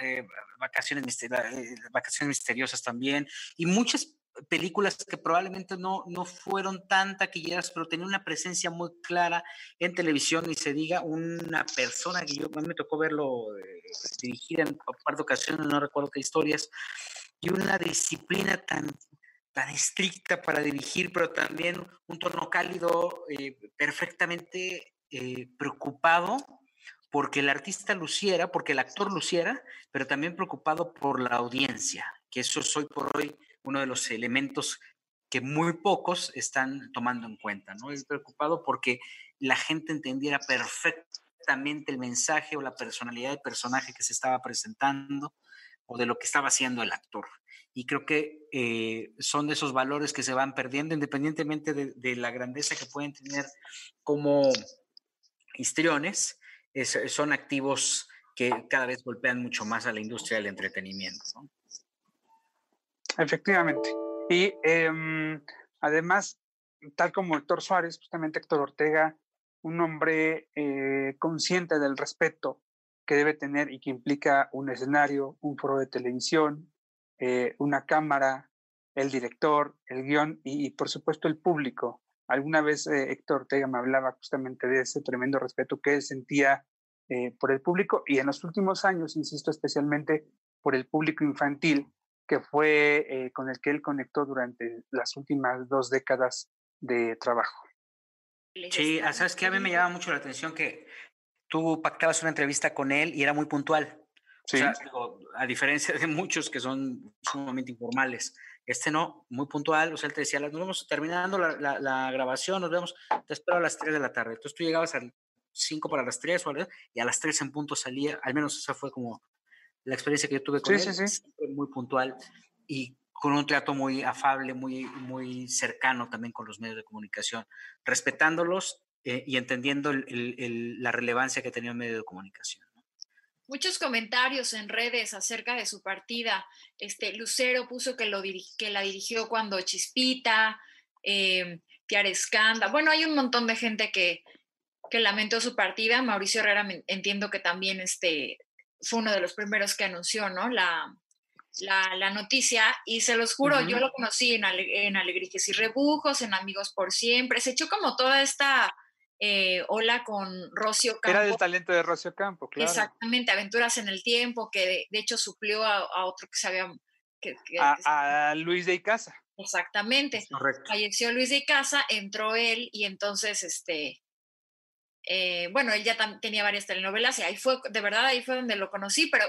eh, vacaciones, vacaciones misteriosas también, y muchas películas que probablemente no, no fueron tan taquilleras, pero tenían una presencia muy clara en televisión y se diga una persona que yo me tocó verlo eh, dirigir en par de ocasiones, no recuerdo qué historias, y una disciplina tan, tan estricta para dirigir, pero también un tono cálido, eh, perfectamente eh, preocupado porque el artista luciera, porque el actor luciera, pero también preocupado por la audiencia, que eso soy por hoy uno de los elementos que muy pocos están tomando en cuenta, ¿no? Es preocupado porque la gente entendiera perfectamente el mensaje o la personalidad del personaje que se estaba presentando o de lo que estaba haciendo el actor. Y creo que eh, son de esos valores que se van perdiendo independientemente de, la grandeza que pueden tener como histriones, son activos que cada vez golpean mucho más a la industria del entretenimiento. ¿no? Efectivamente. Y em, además, tal como Héctor Suárez, justamente Héctor Ortega, un hombre eh, consciente del respeto que debe tener y que implica un escenario, un foro de televisión, eh, una cámara, el director, el guion y, por supuesto el público. Alguna vez eh, Héctor Ortega me hablaba justamente de ese tremendo respeto que él sentía por el público y en los últimos años, insisto, especialmente por el público infantil, que fue eh, con el que él conectó durante las últimas dos décadas de trabajo. Sí, sabes que a mí me llama mucho la atención que tú pactabas una entrevista con él y era muy puntual. O a diferencia de muchos que son sumamente informales. Este no, muy puntual. O sea, él te decía, nos vamos terminando la, la, grabación, nos vemos, te espero a las 3 de la tarde. Entonces tú llegabas a 5 para las 3 y a las 3 en punto salía. Al menos esa fue como la experiencia que yo tuve con él. Muy puntual y con un trato muy afable, muy, muy cercano también con los medios de comunicación, respetándolos eh, y entendiendo la relevancia que tenía el medio de comunicación muchos comentarios en redes acerca de su partida. Este, Lucero puso que, lo que la dirigió cuando Chispita, eh, Tiarescanda. Bueno, hay un montón de gente que, que lamentó su partida. Mauricio Herrera entiendo que también este, fue uno de los primeros que anunció ¿no? la, la, noticia. Y se los juro, yo lo conocí en, en Alegrijes y Rebujos, en Amigos por Siempre. Se echó como toda esta eh, Hola con Rocio Campo. Era del talento de Rocio Campo, claro. Exactamente, Aventuras en el Tiempo, que de, hecho suplió a, otro que sabía... Que, a, Luis de Icaza. Exactamente. Falleció Luis de Icaza, entró él y entonces, este, eh, bueno, él ya tenía varias telenovelas y ahí fue, de verdad, ahí fue donde lo conocí, pero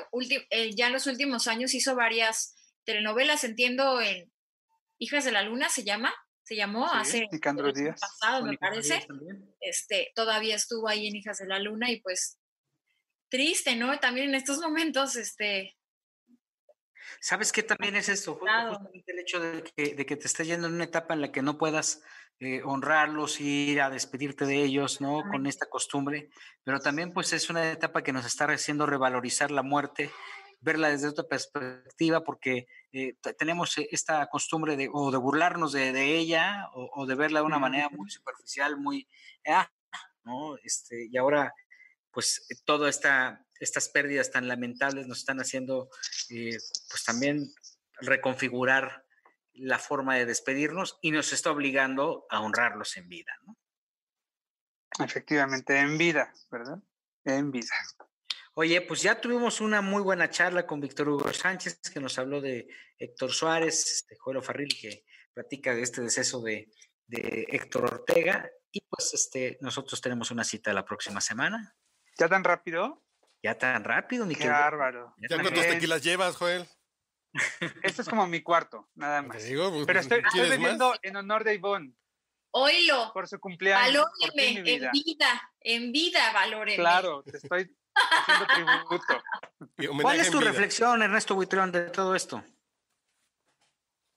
eh, ya en los últimos años hizo varias telenovelas, entiendo, en Hijas de la Luna se llama, se llamó hace días. pasado, me parece. Este, todavía estuvo ahí en Hijas de la Luna y pues triste, ¿no? También en estos momentos, este. ¿Sabes qué también es esto? Justamente el hecho de que, de que, te estés yendo en una etapa en la que no puedas eh, honrarlos, ir a despedirte de ellos, ¿no? Con esta costumbre, pero también pues es una etapa que nos está haciendo revalorizar la muerte verla desde otra perspectiva, porque eh, tenemos e, esta costumbre de, o de burlarnos de, ella, o, de verla de una manera muy superficial, muy, ah, ¿no? Este, y ahora, pues, eh, todas esta, estas pérdidas tan lamentables nos están haciendo, eh, pues, también reconfigurar la forma de despedirnos y nos está obligando a honrarlos en vida, ¿no? Efectivamente, en vida, ¿verdad? En vida. Oye, pues ya tuvimos una muy buena charla con Víctor Hugo Sánchez, que nos habló de Héctor Suárez, este Joelo Farril, que platica de este deceso de, Héctor Ortega. Y pues este, nosotros tenemos una cita la próxima semana. ¿Ya tan rápido? Ya tan rápido, mi Qué bárbaro. ¿Ya, cuántos tequilas llevas, Joel? Este es como mi cuarto, nada más. Pues, Pero estoy, estoy bebiendo en honor de Ivonne. Oílo. Por su cumpleaños. Valóreme, en vida, en vida, valóreme. Claro, te estoy ¿Cuál es tu reflexión, Ernesto Buitrón, de todo esto?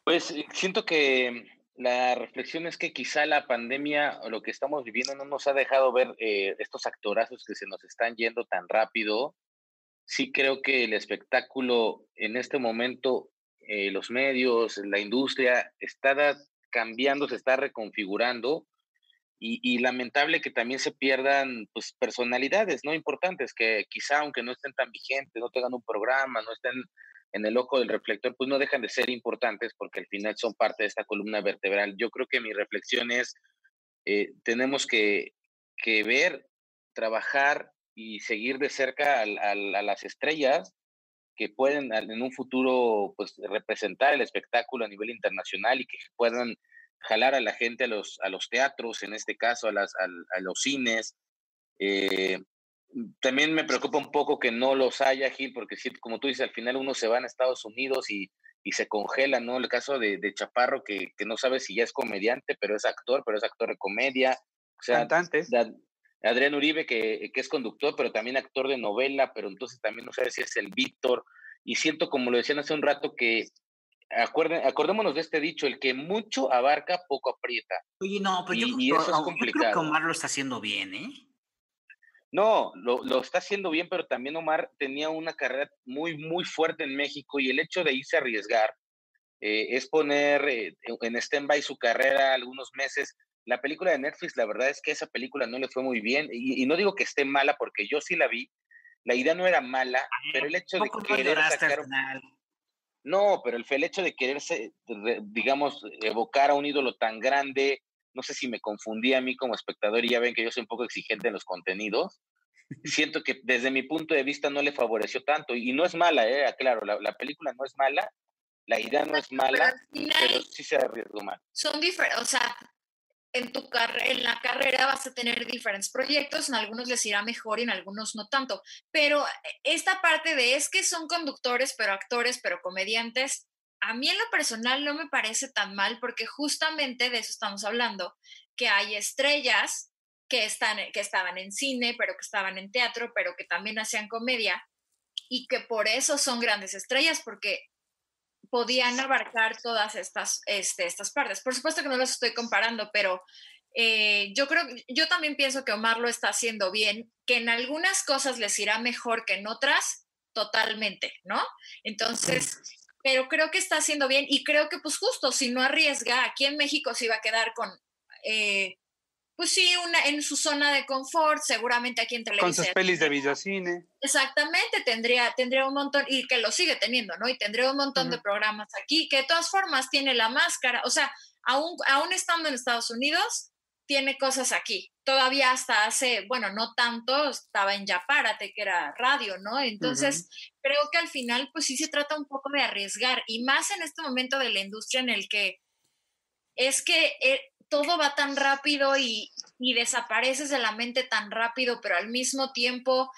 Pues siento que la reflexión es que quizá la pandemia o lo que estamos viviendo no nos ha dejado ver eh, estos actorazos que se nos están yendo tan rápido. Sí creo que el espectáculo en este momento, eh, los medios, la industria, está cambiando, se está reconfigurando y, lamentable que también se pierdan pues, personalidades no importantes que quizá aunque no estén tan vigentes, no tengan un programa, no estén en el ojo del reflector, pues no dejan de ser importantes porque al final son parte de esta columna vertebral. Yo creo que mi reflexión es, eh, tenemos que, que, ver, trabajar y seguir de cerca a, las estrellas que pueden en un futuro pues representar el espectáculo a nivel internacional y que puedan jalar a la gente a los, a los teatros, en este caso a, las, a, los cines. Eh, también me preocupa un poco que no los haya, Gil, porque si, como tú dices, al final uno se va a Estados Unidos y, y se congela, ¿no? El caso de, de Chaparro, que, que, no sabe si ya es comediante, pero es actor, pero es actor de comedia. O sea, Cantante. Adrián Uribe, que, que, es conductor, pero también actor de novela, pero entonces también no sabe si es el Víctor. Y siento, como lo decían hace un rato, que Acuerden, acordémonos de este dicho, el que mucho abarca, poco aprieta. Oye, no, pero yo, eso es complicado. creo que Omar lo está haciendo bien, ¿eh? No, lo, lo, está haciendo bien, pero también Omar tenía una carrera muy, muy fuerte en México y el hecho de irse a arriesgar eh, es poner eh, en stand-by su carrera algunos meses. La película de Netflix, la verdad es que esa película no le fue muy bien y, no digo que esté mala porque yo sí la vi. La idea no era mala, pero el hecho de querer sacar... No, pero el, el hecho de quererse, digamos, evocar a un ídolo tan grande, no sé si me confundí a mí como espectador y ya ven que yo soy un poco exigente en los contenidos. Siento que desde mi punto de vista no le favoreció tanto y no es mala, eh, claro, la, película no es mala, la idea no es mala, pero, sí se arriesgó mal. Son diferentes, o sea, en, tu en la carrera vas a tener diferentes proyectos, en algunos les irá mejor y en algunos no tanto, pero esta parte de es que son conductores, pero actores, pero comediantes, a mí en lo personal no me parece tan mal porque justamente de eso estamos hablando, que hay estrellas que, están, que estaban en cine, pero que estaban en teatro, pero que también hacían comedia y que por eso son grandes estrellas, porque podían abarcar todas estas, este, estas partes. Por supuesto que no las estoy comparando, pero eh, yo creo, yo también pienso que Omar lo está haciendo bien, que en algunas cosas les irá mejor que en otras, totalmente, ¿no? Entonces, pero creo que está haciendo bien y creo que pues justo si no arriesga, aquí en México se iba a quedar con eh, pues sí, una, en su zona de confort, seguramente aquí en televisión. Con sus pelis de videocine. Exactamente, tendría, tendría un montón, y que lo sigue teniendo, ¿no? Y tendría un montón de programas aquí, que de todas formas tiene la máscara, o sea, aún, aún estando en Estados Unidos, tiene cosas aquí. Todavía hasta hace, bueno, no tanto, estaba en Yapárate, que era radio, ¿no? Entonces, creo que al final, pues sí se trata un poco de arriesgar, y más en este momento de la industria en el que es que eh, todo va tan rápido y, desapareces de la mente tan rápido, pero al mismo tiempo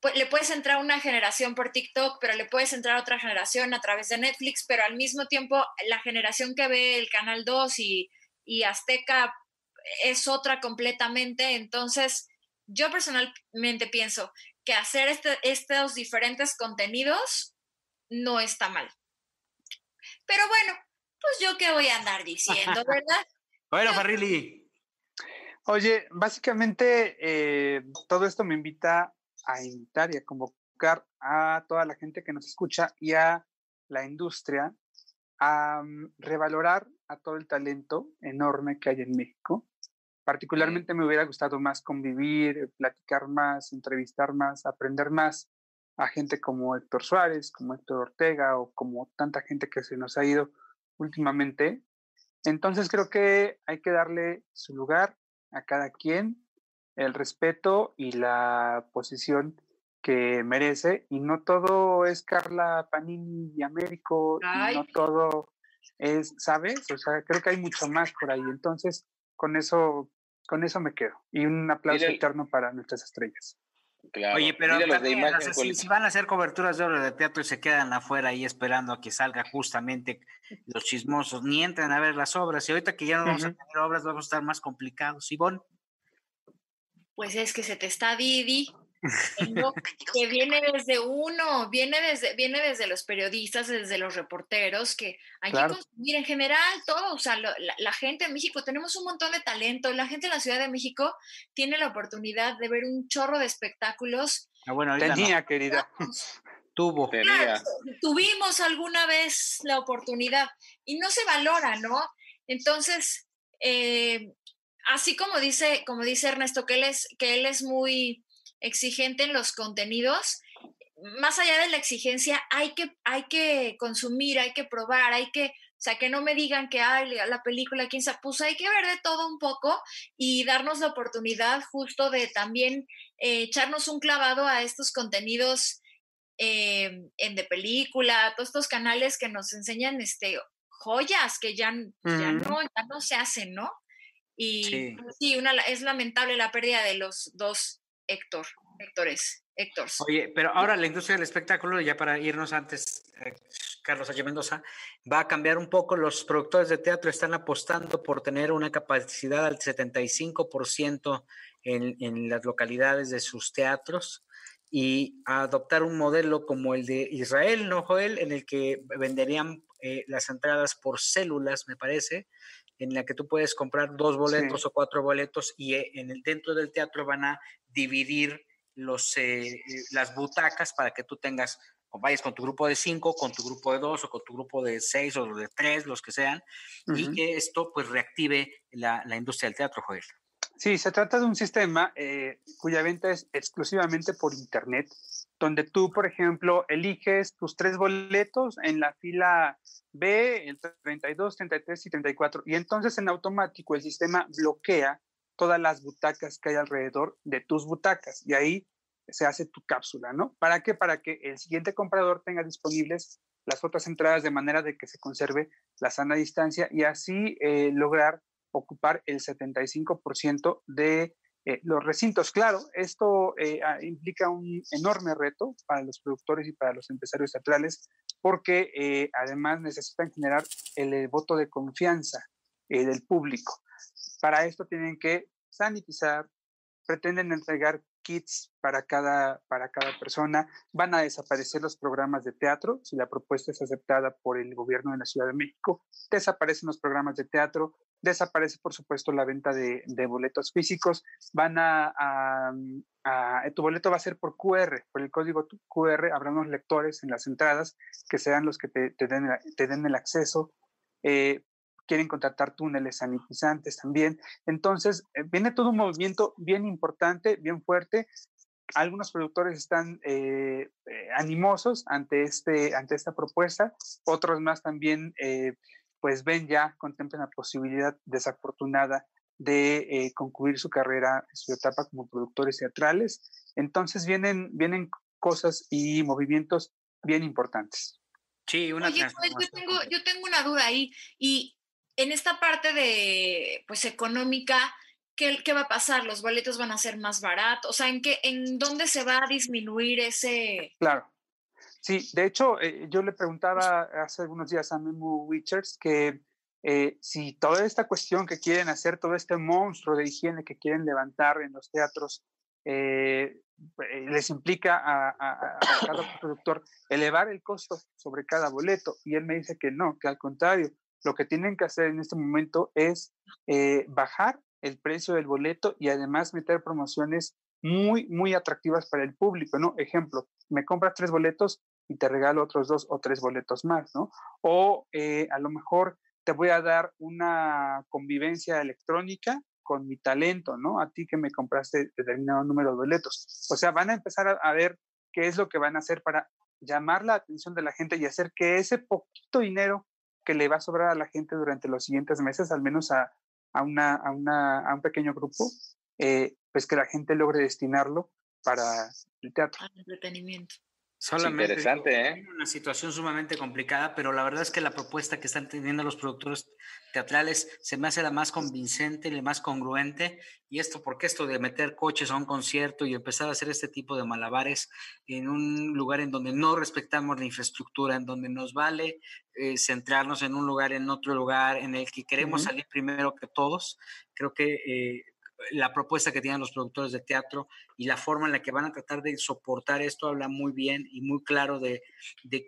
pues, le puedes entrar una generación por TikTok, pero le puedes entrar otra generación a través de Netflix, pero al mismo tiempo la generación que ve el Canal 2 y, y Azteca es otra completamente. Entonces, yo personalmente pienso que hacer este, estos diferentes contenidos no está mal. Pero bueno, pues yo qué voy a andar diciendo, ¿verdad? bueno, Farrili. Oye, básicamente eh, todo esto me invita a invitar y a convocar a toda la gente que nos escucha y a la industria a mm, revalorar a todo el talento enorme que hay en México. Particularmente me hubiera gustado más convivir, platicar más, entrevistar más, aprender más a gente como Héctor Suárez, como Héctor Ortega o como tanta gente que se nos ha ido últimamente. Entonces creo que hay que darle su lugar a cada quien, el respeto y la posición que merece. Y no todo es Carla Panini y Américo, no todo es, ¿sabes? O sea, creo que hay mucho más por ahí. Entonces, con eso, con eso me quedo. Y un aplauso eterno para nuestras estrellas. Oye, pero si, van a hacer coberturas de obras de teatro y se quedan afuera ahí esperando a que salga justamente los chismosos, ni entran a ver las obras. Y ahorita que ya no vamos a tener obras, vamos a estar más complicados. Ivonne. Pues es que se te está Didi que viene desde uno, viene desde, viene desde los periodistas, desde los reporteros, que hay que consumir en general todo, o sea, la, gente en México, tenemos un montón de talento, la gente en la Ciudad de México tiene la oportunidad de ver un chorro de espectáculos. Ah, bueno, tenía, querida. Tuvo. tuvimos alguna vez la oportunidad y no se valora, ¿no? Entonces, eh, así como dice, como dice Ernesto, que él es, que él es muy exigente en los contenidos, más allá de la exigencia, hay que, hay que consumir, hay que probar, hay que, o sea, que no me digan que hay la película, quién sabe, pues hay que ver de todo un poco y darnos la oportunidad justo de también eh, echarnos un clavado a estos contenidos eh, en de película, todos estos canales que nos enseñan este, joyas que ya, ya, no, ya no se hacen, ¿no? Y sí, pues una, es lamentable la pérdida de los dos Héctor, Héctores, Héctor. Oye, pero ahora la industria del espectáculo, ya para irnos antes, eh, Carlos H. Mendoza, va a cambiar un poco. Los productores de teatro están apostando por tener una capacidad al 75% en, en las localidades de sus teatros y adoptar un modelo como el de Israel, ¿no, Joel? En el que venderían eh, las entradas por células, me parece, en la que tú puedes comprar dos boletos o cuatro boletos y eh, en el dentro del teatro van a dividir los, eh, eh, las butacas para que tú tengas, o vayas con tu grupo de cinco, con tu grupo de dos, o con tu grupo de seis, o de tres, los que sean, y que esto pues reactive la, la, industria del teatro, Joel. Sí, se trata de un sistema eh, cuya venta es exclusivamente por Internet, donde tú, por ejemplo, eliges tus tres boletos en la fila B, el 32, 33 y 34, y entonces en automático el sistema bloquea todas las butacas que hay alrededor de tus butacas y ahí se hace tu cápsula, ¿no? ¿Para qué? Para que el siguiente comprador tenga disponibles las otras entradas de manera de que se conserve la sana distancia y así eh, lograr ocupar el 75% de eh, los recintos. Claro, esto eh, ah, implica un enorme reto para los productores y para los empresarios teatrales porque eh, además necesitan generar el, voto de confianza del público. Para esto tienen que sanitizar, pretenden entregar kits para cada, para cada persona, van a desaparecer los programas de teatro, si la propuesta es aceptada por el gobierno de la Ciudad de México, desaparecen los programas de teatro, desaparece por supuesto la venta de, boletos físicos, van a, tu boleto va a ser por QR, por el código QR, habrá unos lectores en las entradas que sean los que te, den, te den el acceso. Eh, quieren contratar túneles sanitizantes también. Entonces, eh, viene todo un movimiento bien importante, bien fuerte. Algunos productores están eh, eh, animosos ante, este, ante esta propuesta, otros más también pues ven ya, contemplan la posibilidad desafortunada de concluir su carrera, su etapa como productores teatrales. Entonces vienen, vienen cosas y movimientos bien importantes. Sí, una Oye, yo tengo, yo tengo una duda ahí. Y en esta parte de, pues, económica, ¿qué, ¿qué, va a pasar? ¿Los boletos van a ser más baratos? O sea, ¿en, qué, ¿en dónde se va a disminuir ese...? Claro. Sí, de hecho, eh, yo le preguntaba hace algunos días a Memo Witchers que eh, si toda esta cuestión que quieren hacer, todo este monstruo de higiene que quieren levantar en los teatros, eh, les implica a, cada productor elevar el costo sobre cada boleto. Y él me dice que no, que al contrario, lo que tienen que hacer en este momento es bajar el precio del boleto y además meter promociones muy, muy atractivas para el público, ¿no? Ejemplo, me compras tres boletos y te regalo otros dos o tres boletos más, ¿no? O eh, a lo mejor te voy a dar una convivencia electrónica con mi talento, ¿no? A ti que me compraste determinado número de boletos. O sea, van a empezar a, ver qué es lo que van a hacer para llamar la atención de la gente y hacer que ese poquito dinero que le va a sobrar a la gente durante los siguientes meses, al menos a, a, una, a, una, a un pequeño grupo, eh, pues que la gente logre destinarlo para el teatro. Al entretenimiento. Solamente interesante, ¿eh? Una situación sumamente complicada, pero la verdad es que la propuesta que están teniendo los productores teatrales se me hace la más convincente, la más congruente. Y esto, porque esto de meter coches a un concierto y empezar a hacer este tipo de malabares en un lugar en donde no respetamos la infraestructura, en donde nos vale eh, centrarnos en un lugar, en otro lugar, en el que queremos salir primero que todos, creo que eh, la propuesta que tienen los productores de teatro y la forma en la que van a tratar de soportar esto habla muy bien y muy claro de,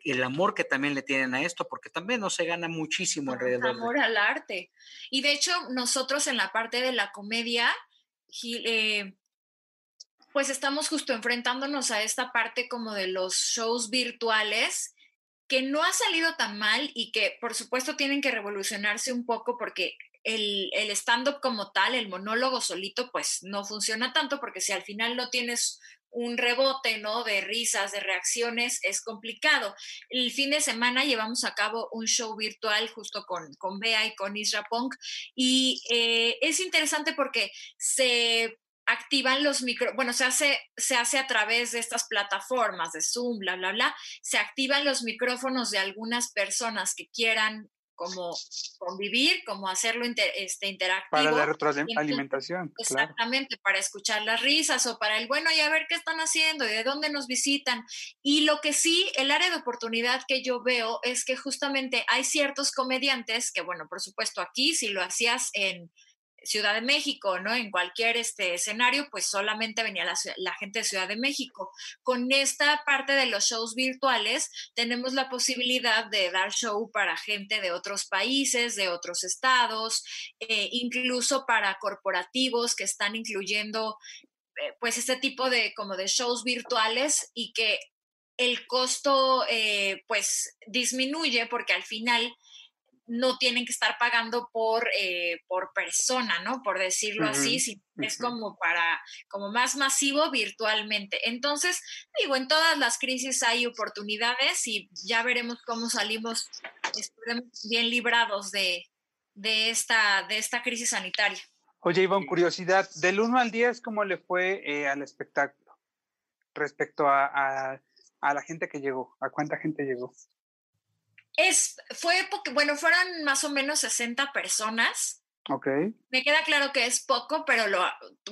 el amor que también le tienen a esto, porque también no se gana muchísimo alrededor. Amor al arte. Y de hecho, nosotros en la parte de la comedia, eh, pues estamos justo enfrentándonos a esta parte como de los shows virtuales que no ha salido tan mal y que por supuesto tienen que revolucionarse un poco porque el, el stand-up como tal, el monólogo solito, pues no funciona tanto porque si al final no tienes un rebote, ¿no? De risas, de reacciones, es complicado. El fin de semana llevamos a cabo un show virtual justo con, con Bea y con Isra Punk y eh, es interesante porque se activan los micro, bueno, se hace, se hace a través de estas plataformas de Zoom, bla, bla, bla, se activan los micrófonos de algunas personas que quieran como convivir, como hacerlo este, interactivo. Para la retroalimentación. Exactamente, para escuchar las risas o para el, bueno, y a ver qué están haciendo y de dónde nos visitan. Y lo que sí, el área de oportunidad que yo veo es que justamente hay ciertos comediantes que, bueno, por supuesto, aquí si lo hacías en Ciudad de México, ¿no? En cualquier este escenario, pues solamente venía la, gente de Ciudad de México. Con esta parte de los shows virtuales, tenemos la posibilidad de dar show para gente de otros países, de otros estados, eh, incluso para corporativos que están incluyendo, eh, pues, este tipo de como de shows virtuales y que el costo, eh, pues, disminuye porque al final no tienen que estar pagando por, eh, por persona, ¿no? Por decirlo así, si es como para, como más masivo virtualmente. Entonces, digo, en todas las crisis hay oportunidades y ya veremos cómo salimos bien librados de, de, esta, de esta crisis sanitaria. Oye, Ivonne, curiosidad, del 1 al 10, ¿cómo le fue eh, al espectáculo respecto a, a la gente que llegó? ¿A cuánta gente llegó? Es, fue porque, bueno, fueron más o menos 60 personas. Ok. Me queda claro que es poco, pero lo,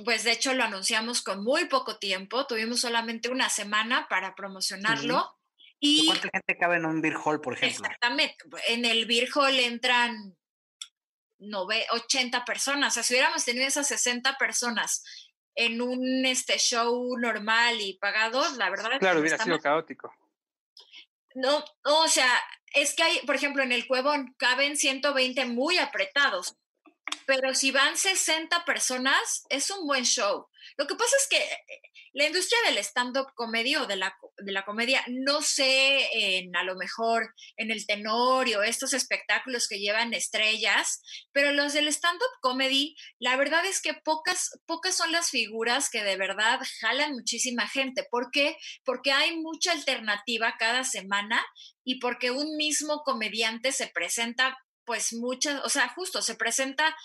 pues de hecho lo anunciamos con muy poco tiempo. Tuvimos solamente una semana para promocionarlo. Y ¿Cuánta gente cabe en un beer hall, por ejemplo? Exactamente. En el beer hall entran 80 personas. O sea, si hubiéramos tenido esas 60 personas en un este, show normal y pagado, la verdad. Claro, hubiera sido caótico. No, o sea, es que hay, por ejemplo, en el Cuevón caben 120 muy apretados, pero si van 60 personas, es un buen show. Lo que pasa es que eh, la industria del stand-up comedy o de la, de la comedia, no sé, en, a lo mejor en el tenorio, estos espectáculos que llevan estrellas, pero los del stand-up comedy, la verdad es que pocas, pocas son las figuras que de verdad jalan muchísima gente. ¿Por qué? Porque hay mucha alternativa cada semana y porque un mismo comediante se presenta pues muchas, o sea, justo se presenta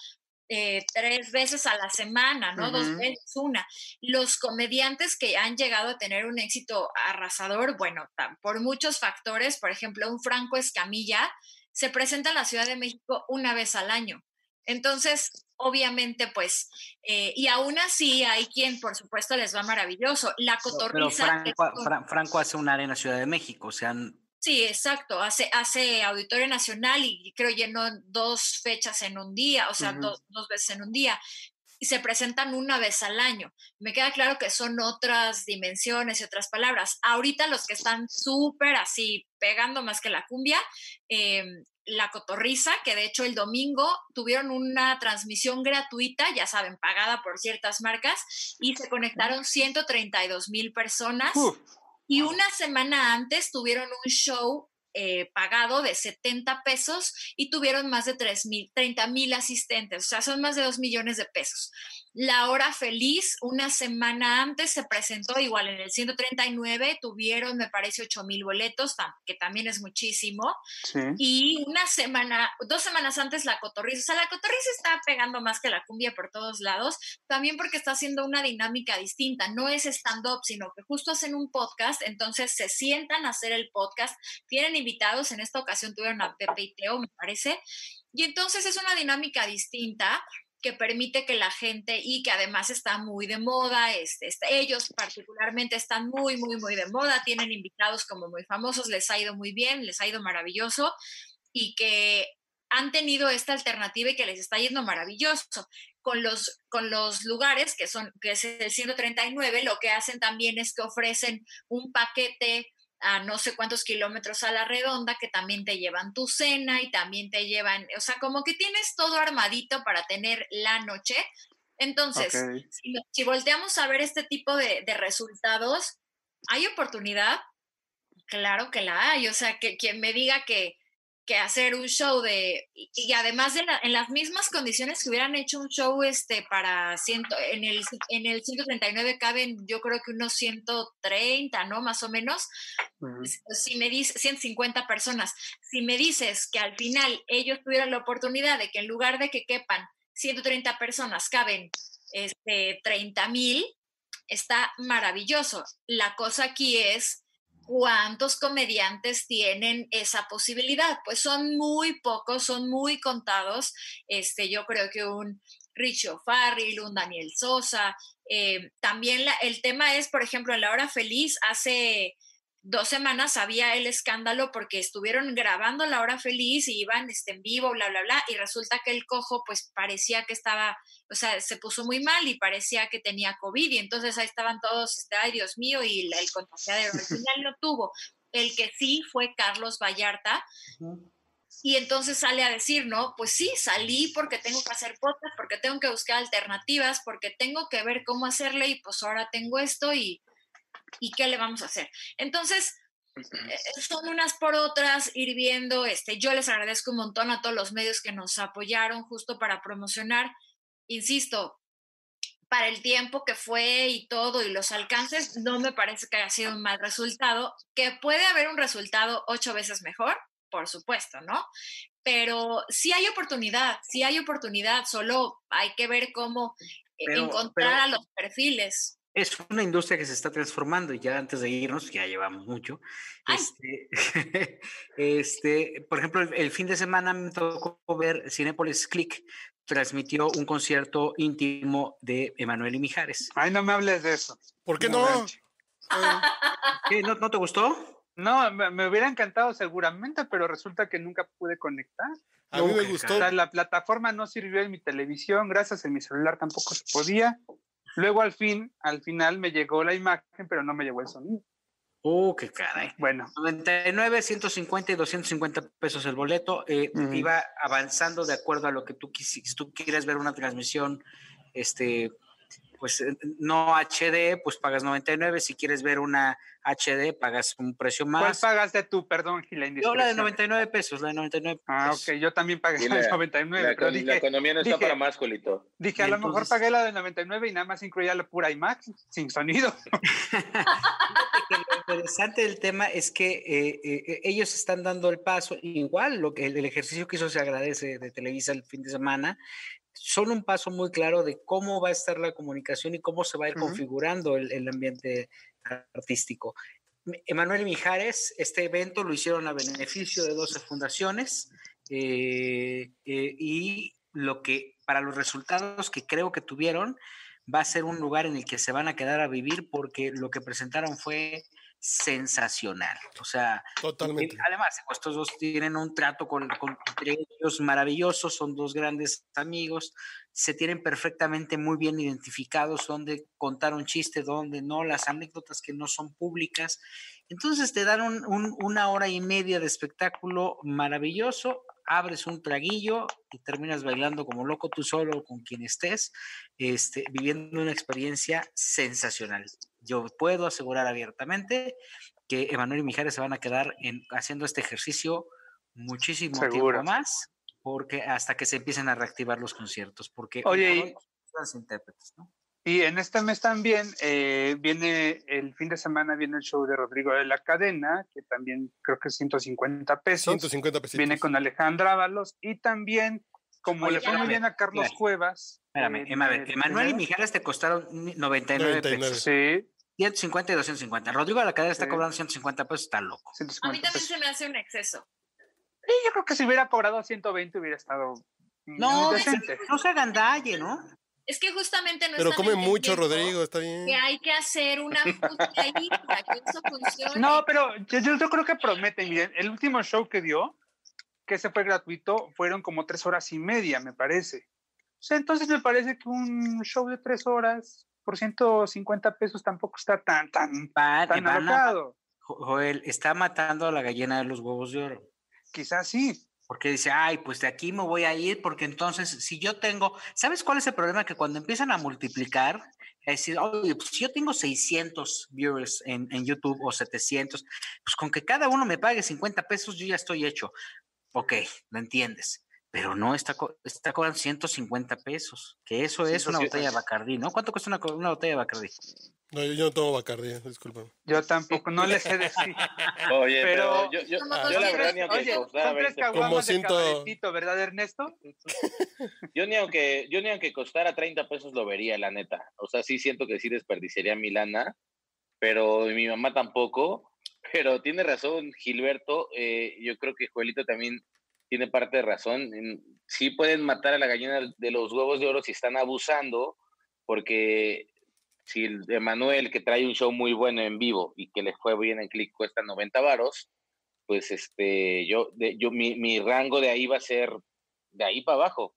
eh, tres veces a la semana, ¿no? Dos veces, una. Los comediantes que han llegado a tener un éxito arrasador, bueno, por muchos factores, por ejemplo, un Franco Escamilla se presenta en la Ciudad de México una vez al año. Entonces, obviamente, pues, eh, y aún así hay quien, por supuesto, les va maravilloso. La cotorriza. Pero Franco, hace una arena Ciudad de México, o sea, Sí, exacto. Hace, hace Auditorio Nacional y creo llenó dos fechas en un día, o sea, dos, veces en un día. Y se presentan una vez al año. Me queda claro que son otras dimensiones y otras palabras. Ahorita los que están súper así pegando más que la cumbia, em, la cotorriza, que de hecho el domingo tuvieron una transmisión gratuita, ya saben, pagada por ciertas marcas, y se conectaron 132 mil personas. Y una semana antes tuvieron un show eh, pagado de 70 pesos y tuvieron más de 3 mil, 30 mil asistentes, o sea, son más de 2 millones de pesos. La Hora Feliz, una semana antes se presentó igual en el 139, tuvieron, me parece, 8 mil boletos, que también es muchísimo. Y una semana, dos semanas antes la Cotorriza, o sea, la Cotorriza está pegando más que la cumbia por todos lados, también porque está haciendo una dinámica distinta, no es stand-up, sino que justo hacen un podcast, entonces se sientan a hacer el podcast, tienen invitados, en esta ocasión tuvieron a Pepe y Teo, me parece, y entonces es una dinámica distinta que permite que la gente y que además está muy de moda, este, este, ellos particularmente están muy, muy, muy de moda, tienen invitados como muy famosos, les ha ido muy bien, les ha ido maravilloso y que han tenido esta alternativa y que les está yendo maravilloso. Con los, con los lugares que son, que es el 139, lo que hacen también es que ofrecen un paquete a no sé cuántos kilómetros a la redonda que también te llevan tu cena y también te llevan, o sea, como que tienes todo armadito para tener la noche. Entonces, si, volteamos a ver este tipo de, de resultados, ¿hay oportunidad? Claro que la hay, o sea, que quien me diga que, que hacer un show de, y, además de en las mismas condiciones que hubieran hecho un show este para ciento, en el, en el 139 caben yo creo que unos 130, ¿no? Más o menos. Si me dices 150 personas, si me dices que al final ellos tuvieran la oportunidad de que en lugar de que quepan 130 personas caben este 30 mil, está maravilloso. La cosa aquí es ¿cuántos comediantes tienen esa posibilidad? Pues son muy pocos, son muy contados. Este, yo creo que un Richie O'Farrill, un Daniel Sosa. Eh, también el tema es, por ejemplo, en La Hora Feliz, hace dos semanas había el escándalo porque estuvieron grabando La Hora Feliz y iban este, en vivo, bla, bla, bla, y resulta que el cojo pues parecía que estaba, o sea, se puso muy mal y parecía que tenía COVID y entonces ahí estaban todos, este, ay Dios mío, y el contagiadero al final lo tuvo. El que sí fue Carlos Vallarta. Y entonces sale a decir, no, pues sí, salí porque tengo que hacer podcast, porque tengo que buscar alternativas, porque tengo que ver cómo hacerle y pues ahora tengo esto y, ¿y qué le vamos a hacer? Entonces, eh, son unas por otras, ir viendo, este, yo les agradezco un montón a todos los medios que nos apoyaron justo para promocionar, insisto, para el tiempo que fue y todo y los alcances, no me parece que haya sido un mal resultado, que puede haber un resultado ocho veces mejor, por supuesto, ¿no? Pero sí hay oportunidad, sí hay oportunidad, solo hay que ver cómo eh, encontrar a los perfiles es una industria que se está transformando y ya antes de irnos, ya llevamos mucho. Este, este, por ejemplo, el, fin de semana me tocó ver Cinepolis Click, transmitió un concierto íntimo de Emanuel y Mijares. Ay, no me hables de eso. ¿Por qué no? ¿Qué, no, ¿No te gustó? No, me, me hubiera encantado seguramente, pero resulta que nunca pude conectar. A mí me gustó. La plataforma no sirvió en mi televisión, gracias en mi celular tampoco se podía. Luego al fin, al final me llegó la imagen, pero no me llegó el sonido. Uh, qué caray. Bueno, 99, 150 y 250 pesos el boleto. eh. Iba avanzando de acuerdo a lo que tú quisieras. Si tú quieres ver una transmisión, este, pues eh, no HD, pues pagas 99. Si quieres ver una HD, pagas un precio ¿cuál más. pagaste tú? Perdón, Gila, Yo la de indiscreción. 99 pesos, la de 99 Ah, pesos. ok, yo también pagué la de la- 99, La, pero econ- la dije, economía no está dije- para más, Colito. dije, a lo mejor pagué la de 99 y nada más incluía la pura IMAX, sin sonido. lo interesante del tema es que eh, eh, ellos están dando el paso, igual lo que el, el ejercicio que hizo se agradece de Televisa el fin de semana, son un paso muy claro de cómo va a estar la comunicación y cómo se va a ir configurando el, el ambiente artístico. Emanuel Mijares, este evento lo hicieron a beneficio de 12 fundaciones eh, eh, y lo que para los resultados que creo que tuvieron va a ser un lugar en el que se van a quedar a vivir porque lo que presentaron fue sensacional. O sea, Totalmente. y además, estos dos tienen un trato con, con entre ellos maravilloso, son dos grandes amigos, se tienen perfectamente muy bien identificados, dónde contar un chiste, dónde no, las anécdotas que no son públicas. Entonces te dan un- un- una hora y media de espectáculo maravilloso, abres un traguillo y terminas bailando como loco tú solo con quien estés, este, viviendo una experiencia sensacional. Yo puedo asegurar abiertamente que Emanuel y Mijares se van a quedar en, haciendo este ejercicio muchísimo Seguro. tiempo más, porque hasta que se empiecen a reactivar los conciertos, porque Oye, los intérpretes, ¿no? Y en este mes también eh, viene, el fin de semana viene el show de Rodrigo de la Cadena, que también creo que es 150 pesos. 150 pesitos. Viene con Alejandra Ábalos y también, como Oye, le fue muy bien a Carlos espérame. Cuevas. Espérame, eh, Em- a ver, de Emanuel y. Mijares te costaron 99, 99. pesos. Sí, 150 y 250. Rodrigo de la cadena está Sí. cobrando 150 pesos, está loco. A mí 150 también pesos. se me hace un exceso. Y yo creo que si hubiera cobrado 120 hubiera estado No, decente. no se hagan dalle, ¿no? Es que justamente no Pero come mucho, Rodrigo, está bien. Que hay que hacer una ahí para que eso funcione. No, pero yo, yo- creo que prometen. Miren, el último show que dio, que ese fue gratuito, fueron como tres horas y media, me parece. O sea, entonces me parece que un show de tres horas por 150 pesos tampoco está tan, tan, tan a- alocado. Jo- Joel está matando a la gallina de los huevos de oro. Quizás sí. Porque dice, ay, pues de aquí me voy a ir, porque entonces si yo tengo, ¿sabes cuál es el problema? Que cuando empiezan a multiplicar, es decir, oye, pues si yo tengo 600 viewers en, en YouTube o 700, pues con que cada uno me pague 50 pesos, yo ya estoy hecho. Ok, lo entiendes. Pero no, está, co- está cobrando 150 pesos, que eso es una 150. botella de Bacardí, ¿no? ¿Cuánto cuesta una, una botella de Bacardí? No, yo, yo no tomo Bacardi, disculpa. Yo tampoco, no les sé decir. Oye, Pero- pero, yo, yo, Como yo la verdad ni aunque Oye, costara son tres 20 pesos, Como de cabaretito, ¿verdad, Ernesto? yo ni aunque, yo ni aunque costara 30 pesos lo vería, la neta. O sea, sí siento que sí desperdiciaría mi lana, pero mi mamá tampoco. Pero tiene razón, Gilberto. eh, yo creo que Joelito también tiene parte de razón. Sí pueden matar a la gallina de los huevos de oro si están abusando, porque si el Emanuel, que trae un show muy bueno en vivo y que le fue bien en click, cuesta 90 varos, pues este, yo, de, yo mi, mi rango de ahí va a ser de ahí para abajo.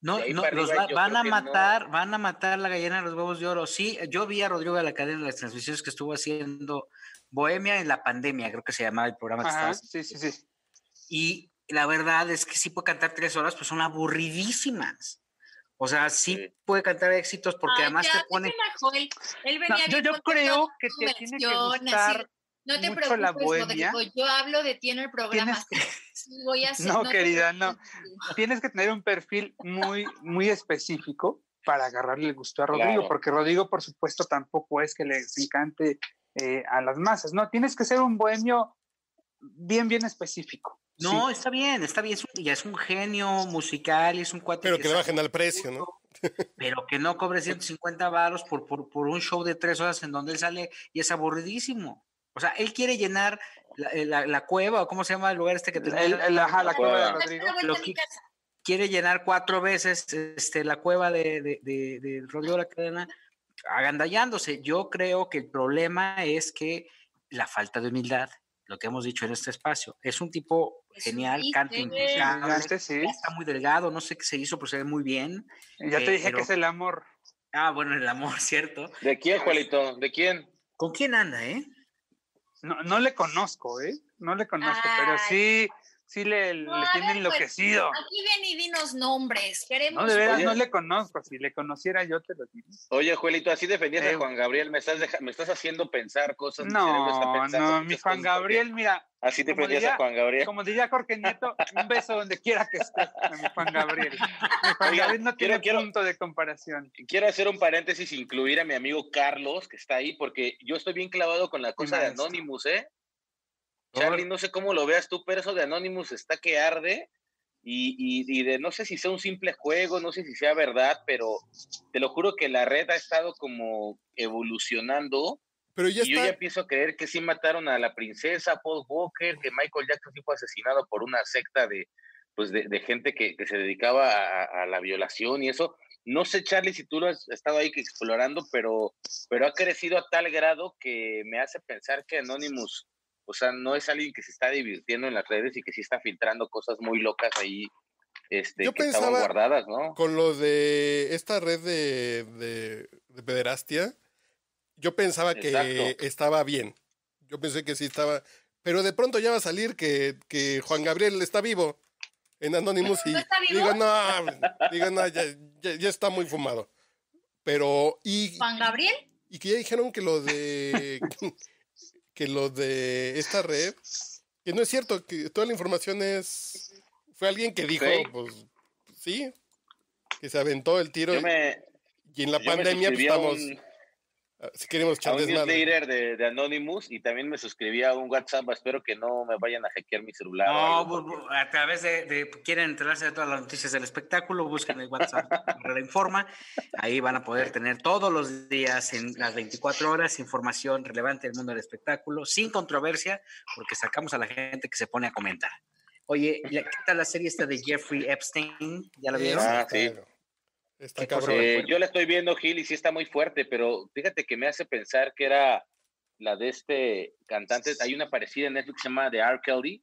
No, De no, para los arriba va- yo van a que no. matar, van a matar la gallina de los huevos de oro. Sí, yo vi a Rodrigo de la cadena en las transmisiones que estuvo haciendo Bohemia en la pandemia, creo que se llamaba el programa que estaba Ajá, haciendo. sí, sí, sí. Y la verdad es que sí puede cantar tres horas, pues son aburridísimas. O sea, sí, Sí. puede cantar éxitos porque Ay, además ya, te pone. Joel. Él No, yo, creo que te tiene que gustar No te mucho la preocupes, bohemia. Rodrigo. Yo hablo de ti en el programa. Tienes que- sí, voy a hacer- No, querida, no. tienes que tener un perfil muy, muy específico para agarrarle el gusto a Rodrigo, Claro. porque Rodrigo, por supuesto, tampoco es que les encante eh, a las masas, ¿no? Tienes que ser un bohemio bien, bien específico. No, Sí. está bien, está bien. es un- ya es un genio musical y es un cuate. Pero que le sabe bajen al precio, ¿no? pero que no cobre 150 varos por, por, por un show de tres horas en donde él sale y es aburridísimo. O sea, él quiere llenar la, eh, la- la cueva, o cómo se llama el lugar este que El- tenía. el- ajá, la cueva de Cueva. Rodrigo. Lo que- quiere llenar cuatro veces este, la cueva de, de, de, de Rodrigo La Cadena, agandallándose. Yo creo que el problema es que la falta de humildad, lo que hemos dicho en este espacio, es un tipo genial, canta sí. está muy delgado, no sé qué se hizo, pero se ve muy bien. Ya te dije que es el amor. Ah, bueno, el amor, ¿cierto? ¿De quién, Juanito? ¿De quién? ¿Con quién anda, eh? No, no le conozco, ¿eh? No le conozco, pero sí, sí le, No, le a tiene ver, pues, enloquecido. Aquí ven y dinos nombres. Queremos. No, de veras, no le conozco. Si le conociera yo, te lo diría. Oye, Juelito, así defendías Eh, a Juan Gabriel, me estás, deja- me estás haciendo pensar cosas. mi No, pensando no, mi Juan Gabriel, mira, Así defendías diría- a Juan Gabriel. como diría Jorge Nieto, un beso donde quiera que esté, a mi Juan Gabriel. Mi Juan Oiga, Gabriel no quiero- tiene quiero- punto de comparación. Quiero hacer un paréntesis, incluir a mi amigo Carlos, que está ahí, porque yo estoy bien clavado con la cosa de. Anonymous, ¿eh? Charlie, no sé cómo lo veas tú, pero eso de Anonymous está que arde. Y, y, y de no sé si sea un simple juego, no sé si sea verdad, pero te lo juro que la red ha estado como evolucionando Pero ya y yo ya empiezo a creer que sí mataron a la princesa Paul Walker, que Michael Jackson sí fue asesinado por una secta de, pues de, de gente que, que se dedicaba a, a la violación y eso. No sé, Charlie, si tú lo has estado ahí explorando, pero, pero ha crecido a tal grado que me hace pensar que Anonymous, o sea, no es alguien que se está divirtiendo en las redes y que sí está filtrando cosas muy locas ahí este, Yo que estaban pensaba- guardadas, ¿no? Con lo de esta red de, de, de pederastia, yo pensaba que Exacto. estaba bien. Yo pensé que sí estaba. Pero de pronto ya va a salir que, que Juan Gabriel está vivo en Anonymous y ¿No está vivo? digo, no, digo, no, ya, ya- ya está muy fumado. Pero, y, Juan Gabriel. y que ya dijeron que lo de que lo de esta red, que no es cierto, que toda la información es fue alguien que dijo, Fake. pues sí, que se aventó el tiro me, y en la pandemia pues, estamos un- si queremos echar un newsletter de, de Anonymous y también me suscribí a un WhatsApp. Espero que no me vayan a hackear mi celular. No, a través de, de- quieren enterarse de todas las noticias del espectáculo, busquen el WhatsApp Herrera Informa. Ahí van a poder tener todos los días, en las 24 horas, información relevante del mundo del espectáculo, sin controversia, porque sacamos a la gente que se pone a comentar. Oye, ¿ya- ¿qué tal la serie esta de Jeffrey Epstein? ¿Ya la vieron? Ah, sí. Claro. Eh, yo la estoy viendo, Gil, y sí está muy fuerte, pero fíjate que me hace pensar que era la de este cantante. Hay una parecida en Netflix que se llama The R. Kelly,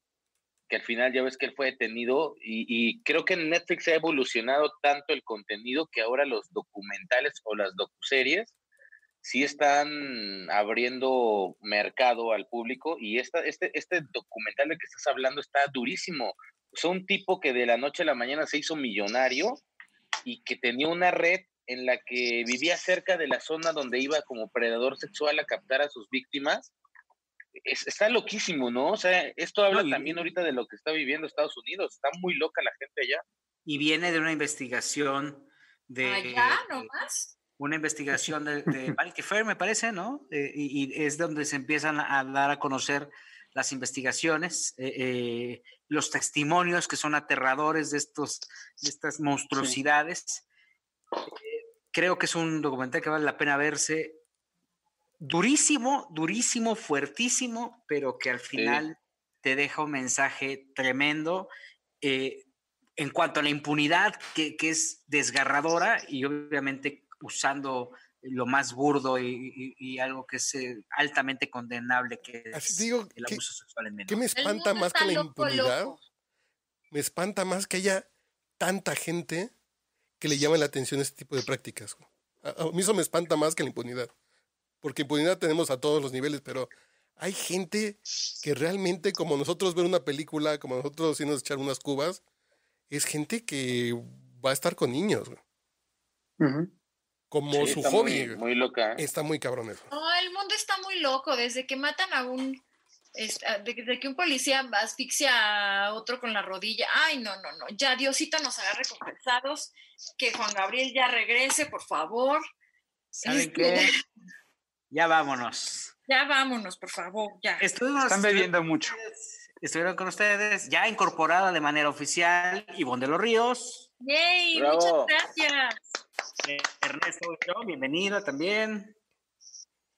que al final ya ves que él fue detenido, y, y creo que en Netflix ha evolucionado tanto el contenido que ahora los documentales o las docuseries sí están abriendo mercado al público y esta, este, este documental del que estás hablando está durísimo. O sea, un tipo que de la noche a la mañana se hizo millonario y que tenía una red en la que vivía cerca de la zona donde iba como predador sexual a captar a sus víctimas. Es- está loquísimo, ¿no? O sea, esto habla No, y- también ahorita de lo que está viviendo Estados Unidos. Está muy loca la gente allá. Y viene de una investigación de... Allá nomás. una investigación de, de Vanity Fair, me parece, ¿no? Eh, y, y es donde se empiezan a dar a conocer las investigaciones, eh, eh, los testimonios que son aterradores de, estos, de estas monstruosidades. Eh, creo que es un documental que vale la pena verse. Durísimo, durísimo, fuertísimo, pero que al final te deja un mensaje tremendo. en cuanto a la impunidad, que, que es desgarradora y obviamente usando lo más burdo y, y- y algo que es eh, altamente condenable, que Así es digo, el ¿qué- abuso sexual en ¿Qué menores. me El espanta más que la loco, impunidad? loco. Me espanta más que haya tanta gente que le llame la atención a este tipo de prácticas. A, a mí eso me espanta más que la impunidad. Porque impunidad tenemos a todos los niveles, pero hay gente que realmente, como nosotros ver una película, como nosotros irnos a echar unas cubas, es gente que va a estar con niños. Como Sí, su está hobby. Muy, loca. ¿eh? Está muy cabrón eso. No, el mundo está muy loco. Desde que matan a un. es- a- de, de que un policía asfixia a otro con la rodilla. Ay, no, no, no. Ya Diosito nos agarre compensados. Que Juan Gabriel ya regrese, por favor. ¿Saben Este, qué? Ya vámonos. Ya vámonos, por favor, ya. Estuvimos, Están bebiendo mucho. Estuvieron con ustedes, ya incorporada de manera oficial, Ivonne de los Ríos, ¡Yay! Bravo. Muchas gracias. Eh, Ernesto bienvenido también.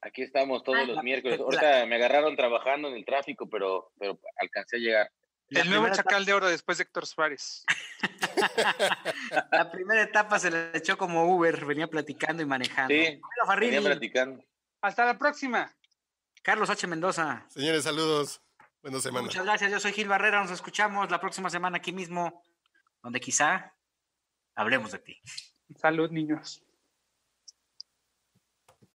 Aquí estamos todos Ah, los la- miércoles. la- Ahorita me agarraron trabajando en el tráfico, pero, pero alcancé a llegar. El nuevo chacal de oro después de Héctor Suárez. la primera etapa se le echó como Uber, venía platicando y manejando. Sí, venía platicando. Hasta la próxima. Carlos H. Mendoza. Señores, saludos. Buenas semanas. Muchas gracias. Yo soy Gil Barrera. Nos escuchamos la próxima semana aquí mismo, donde quizá hablemos de ti. Salud, niños.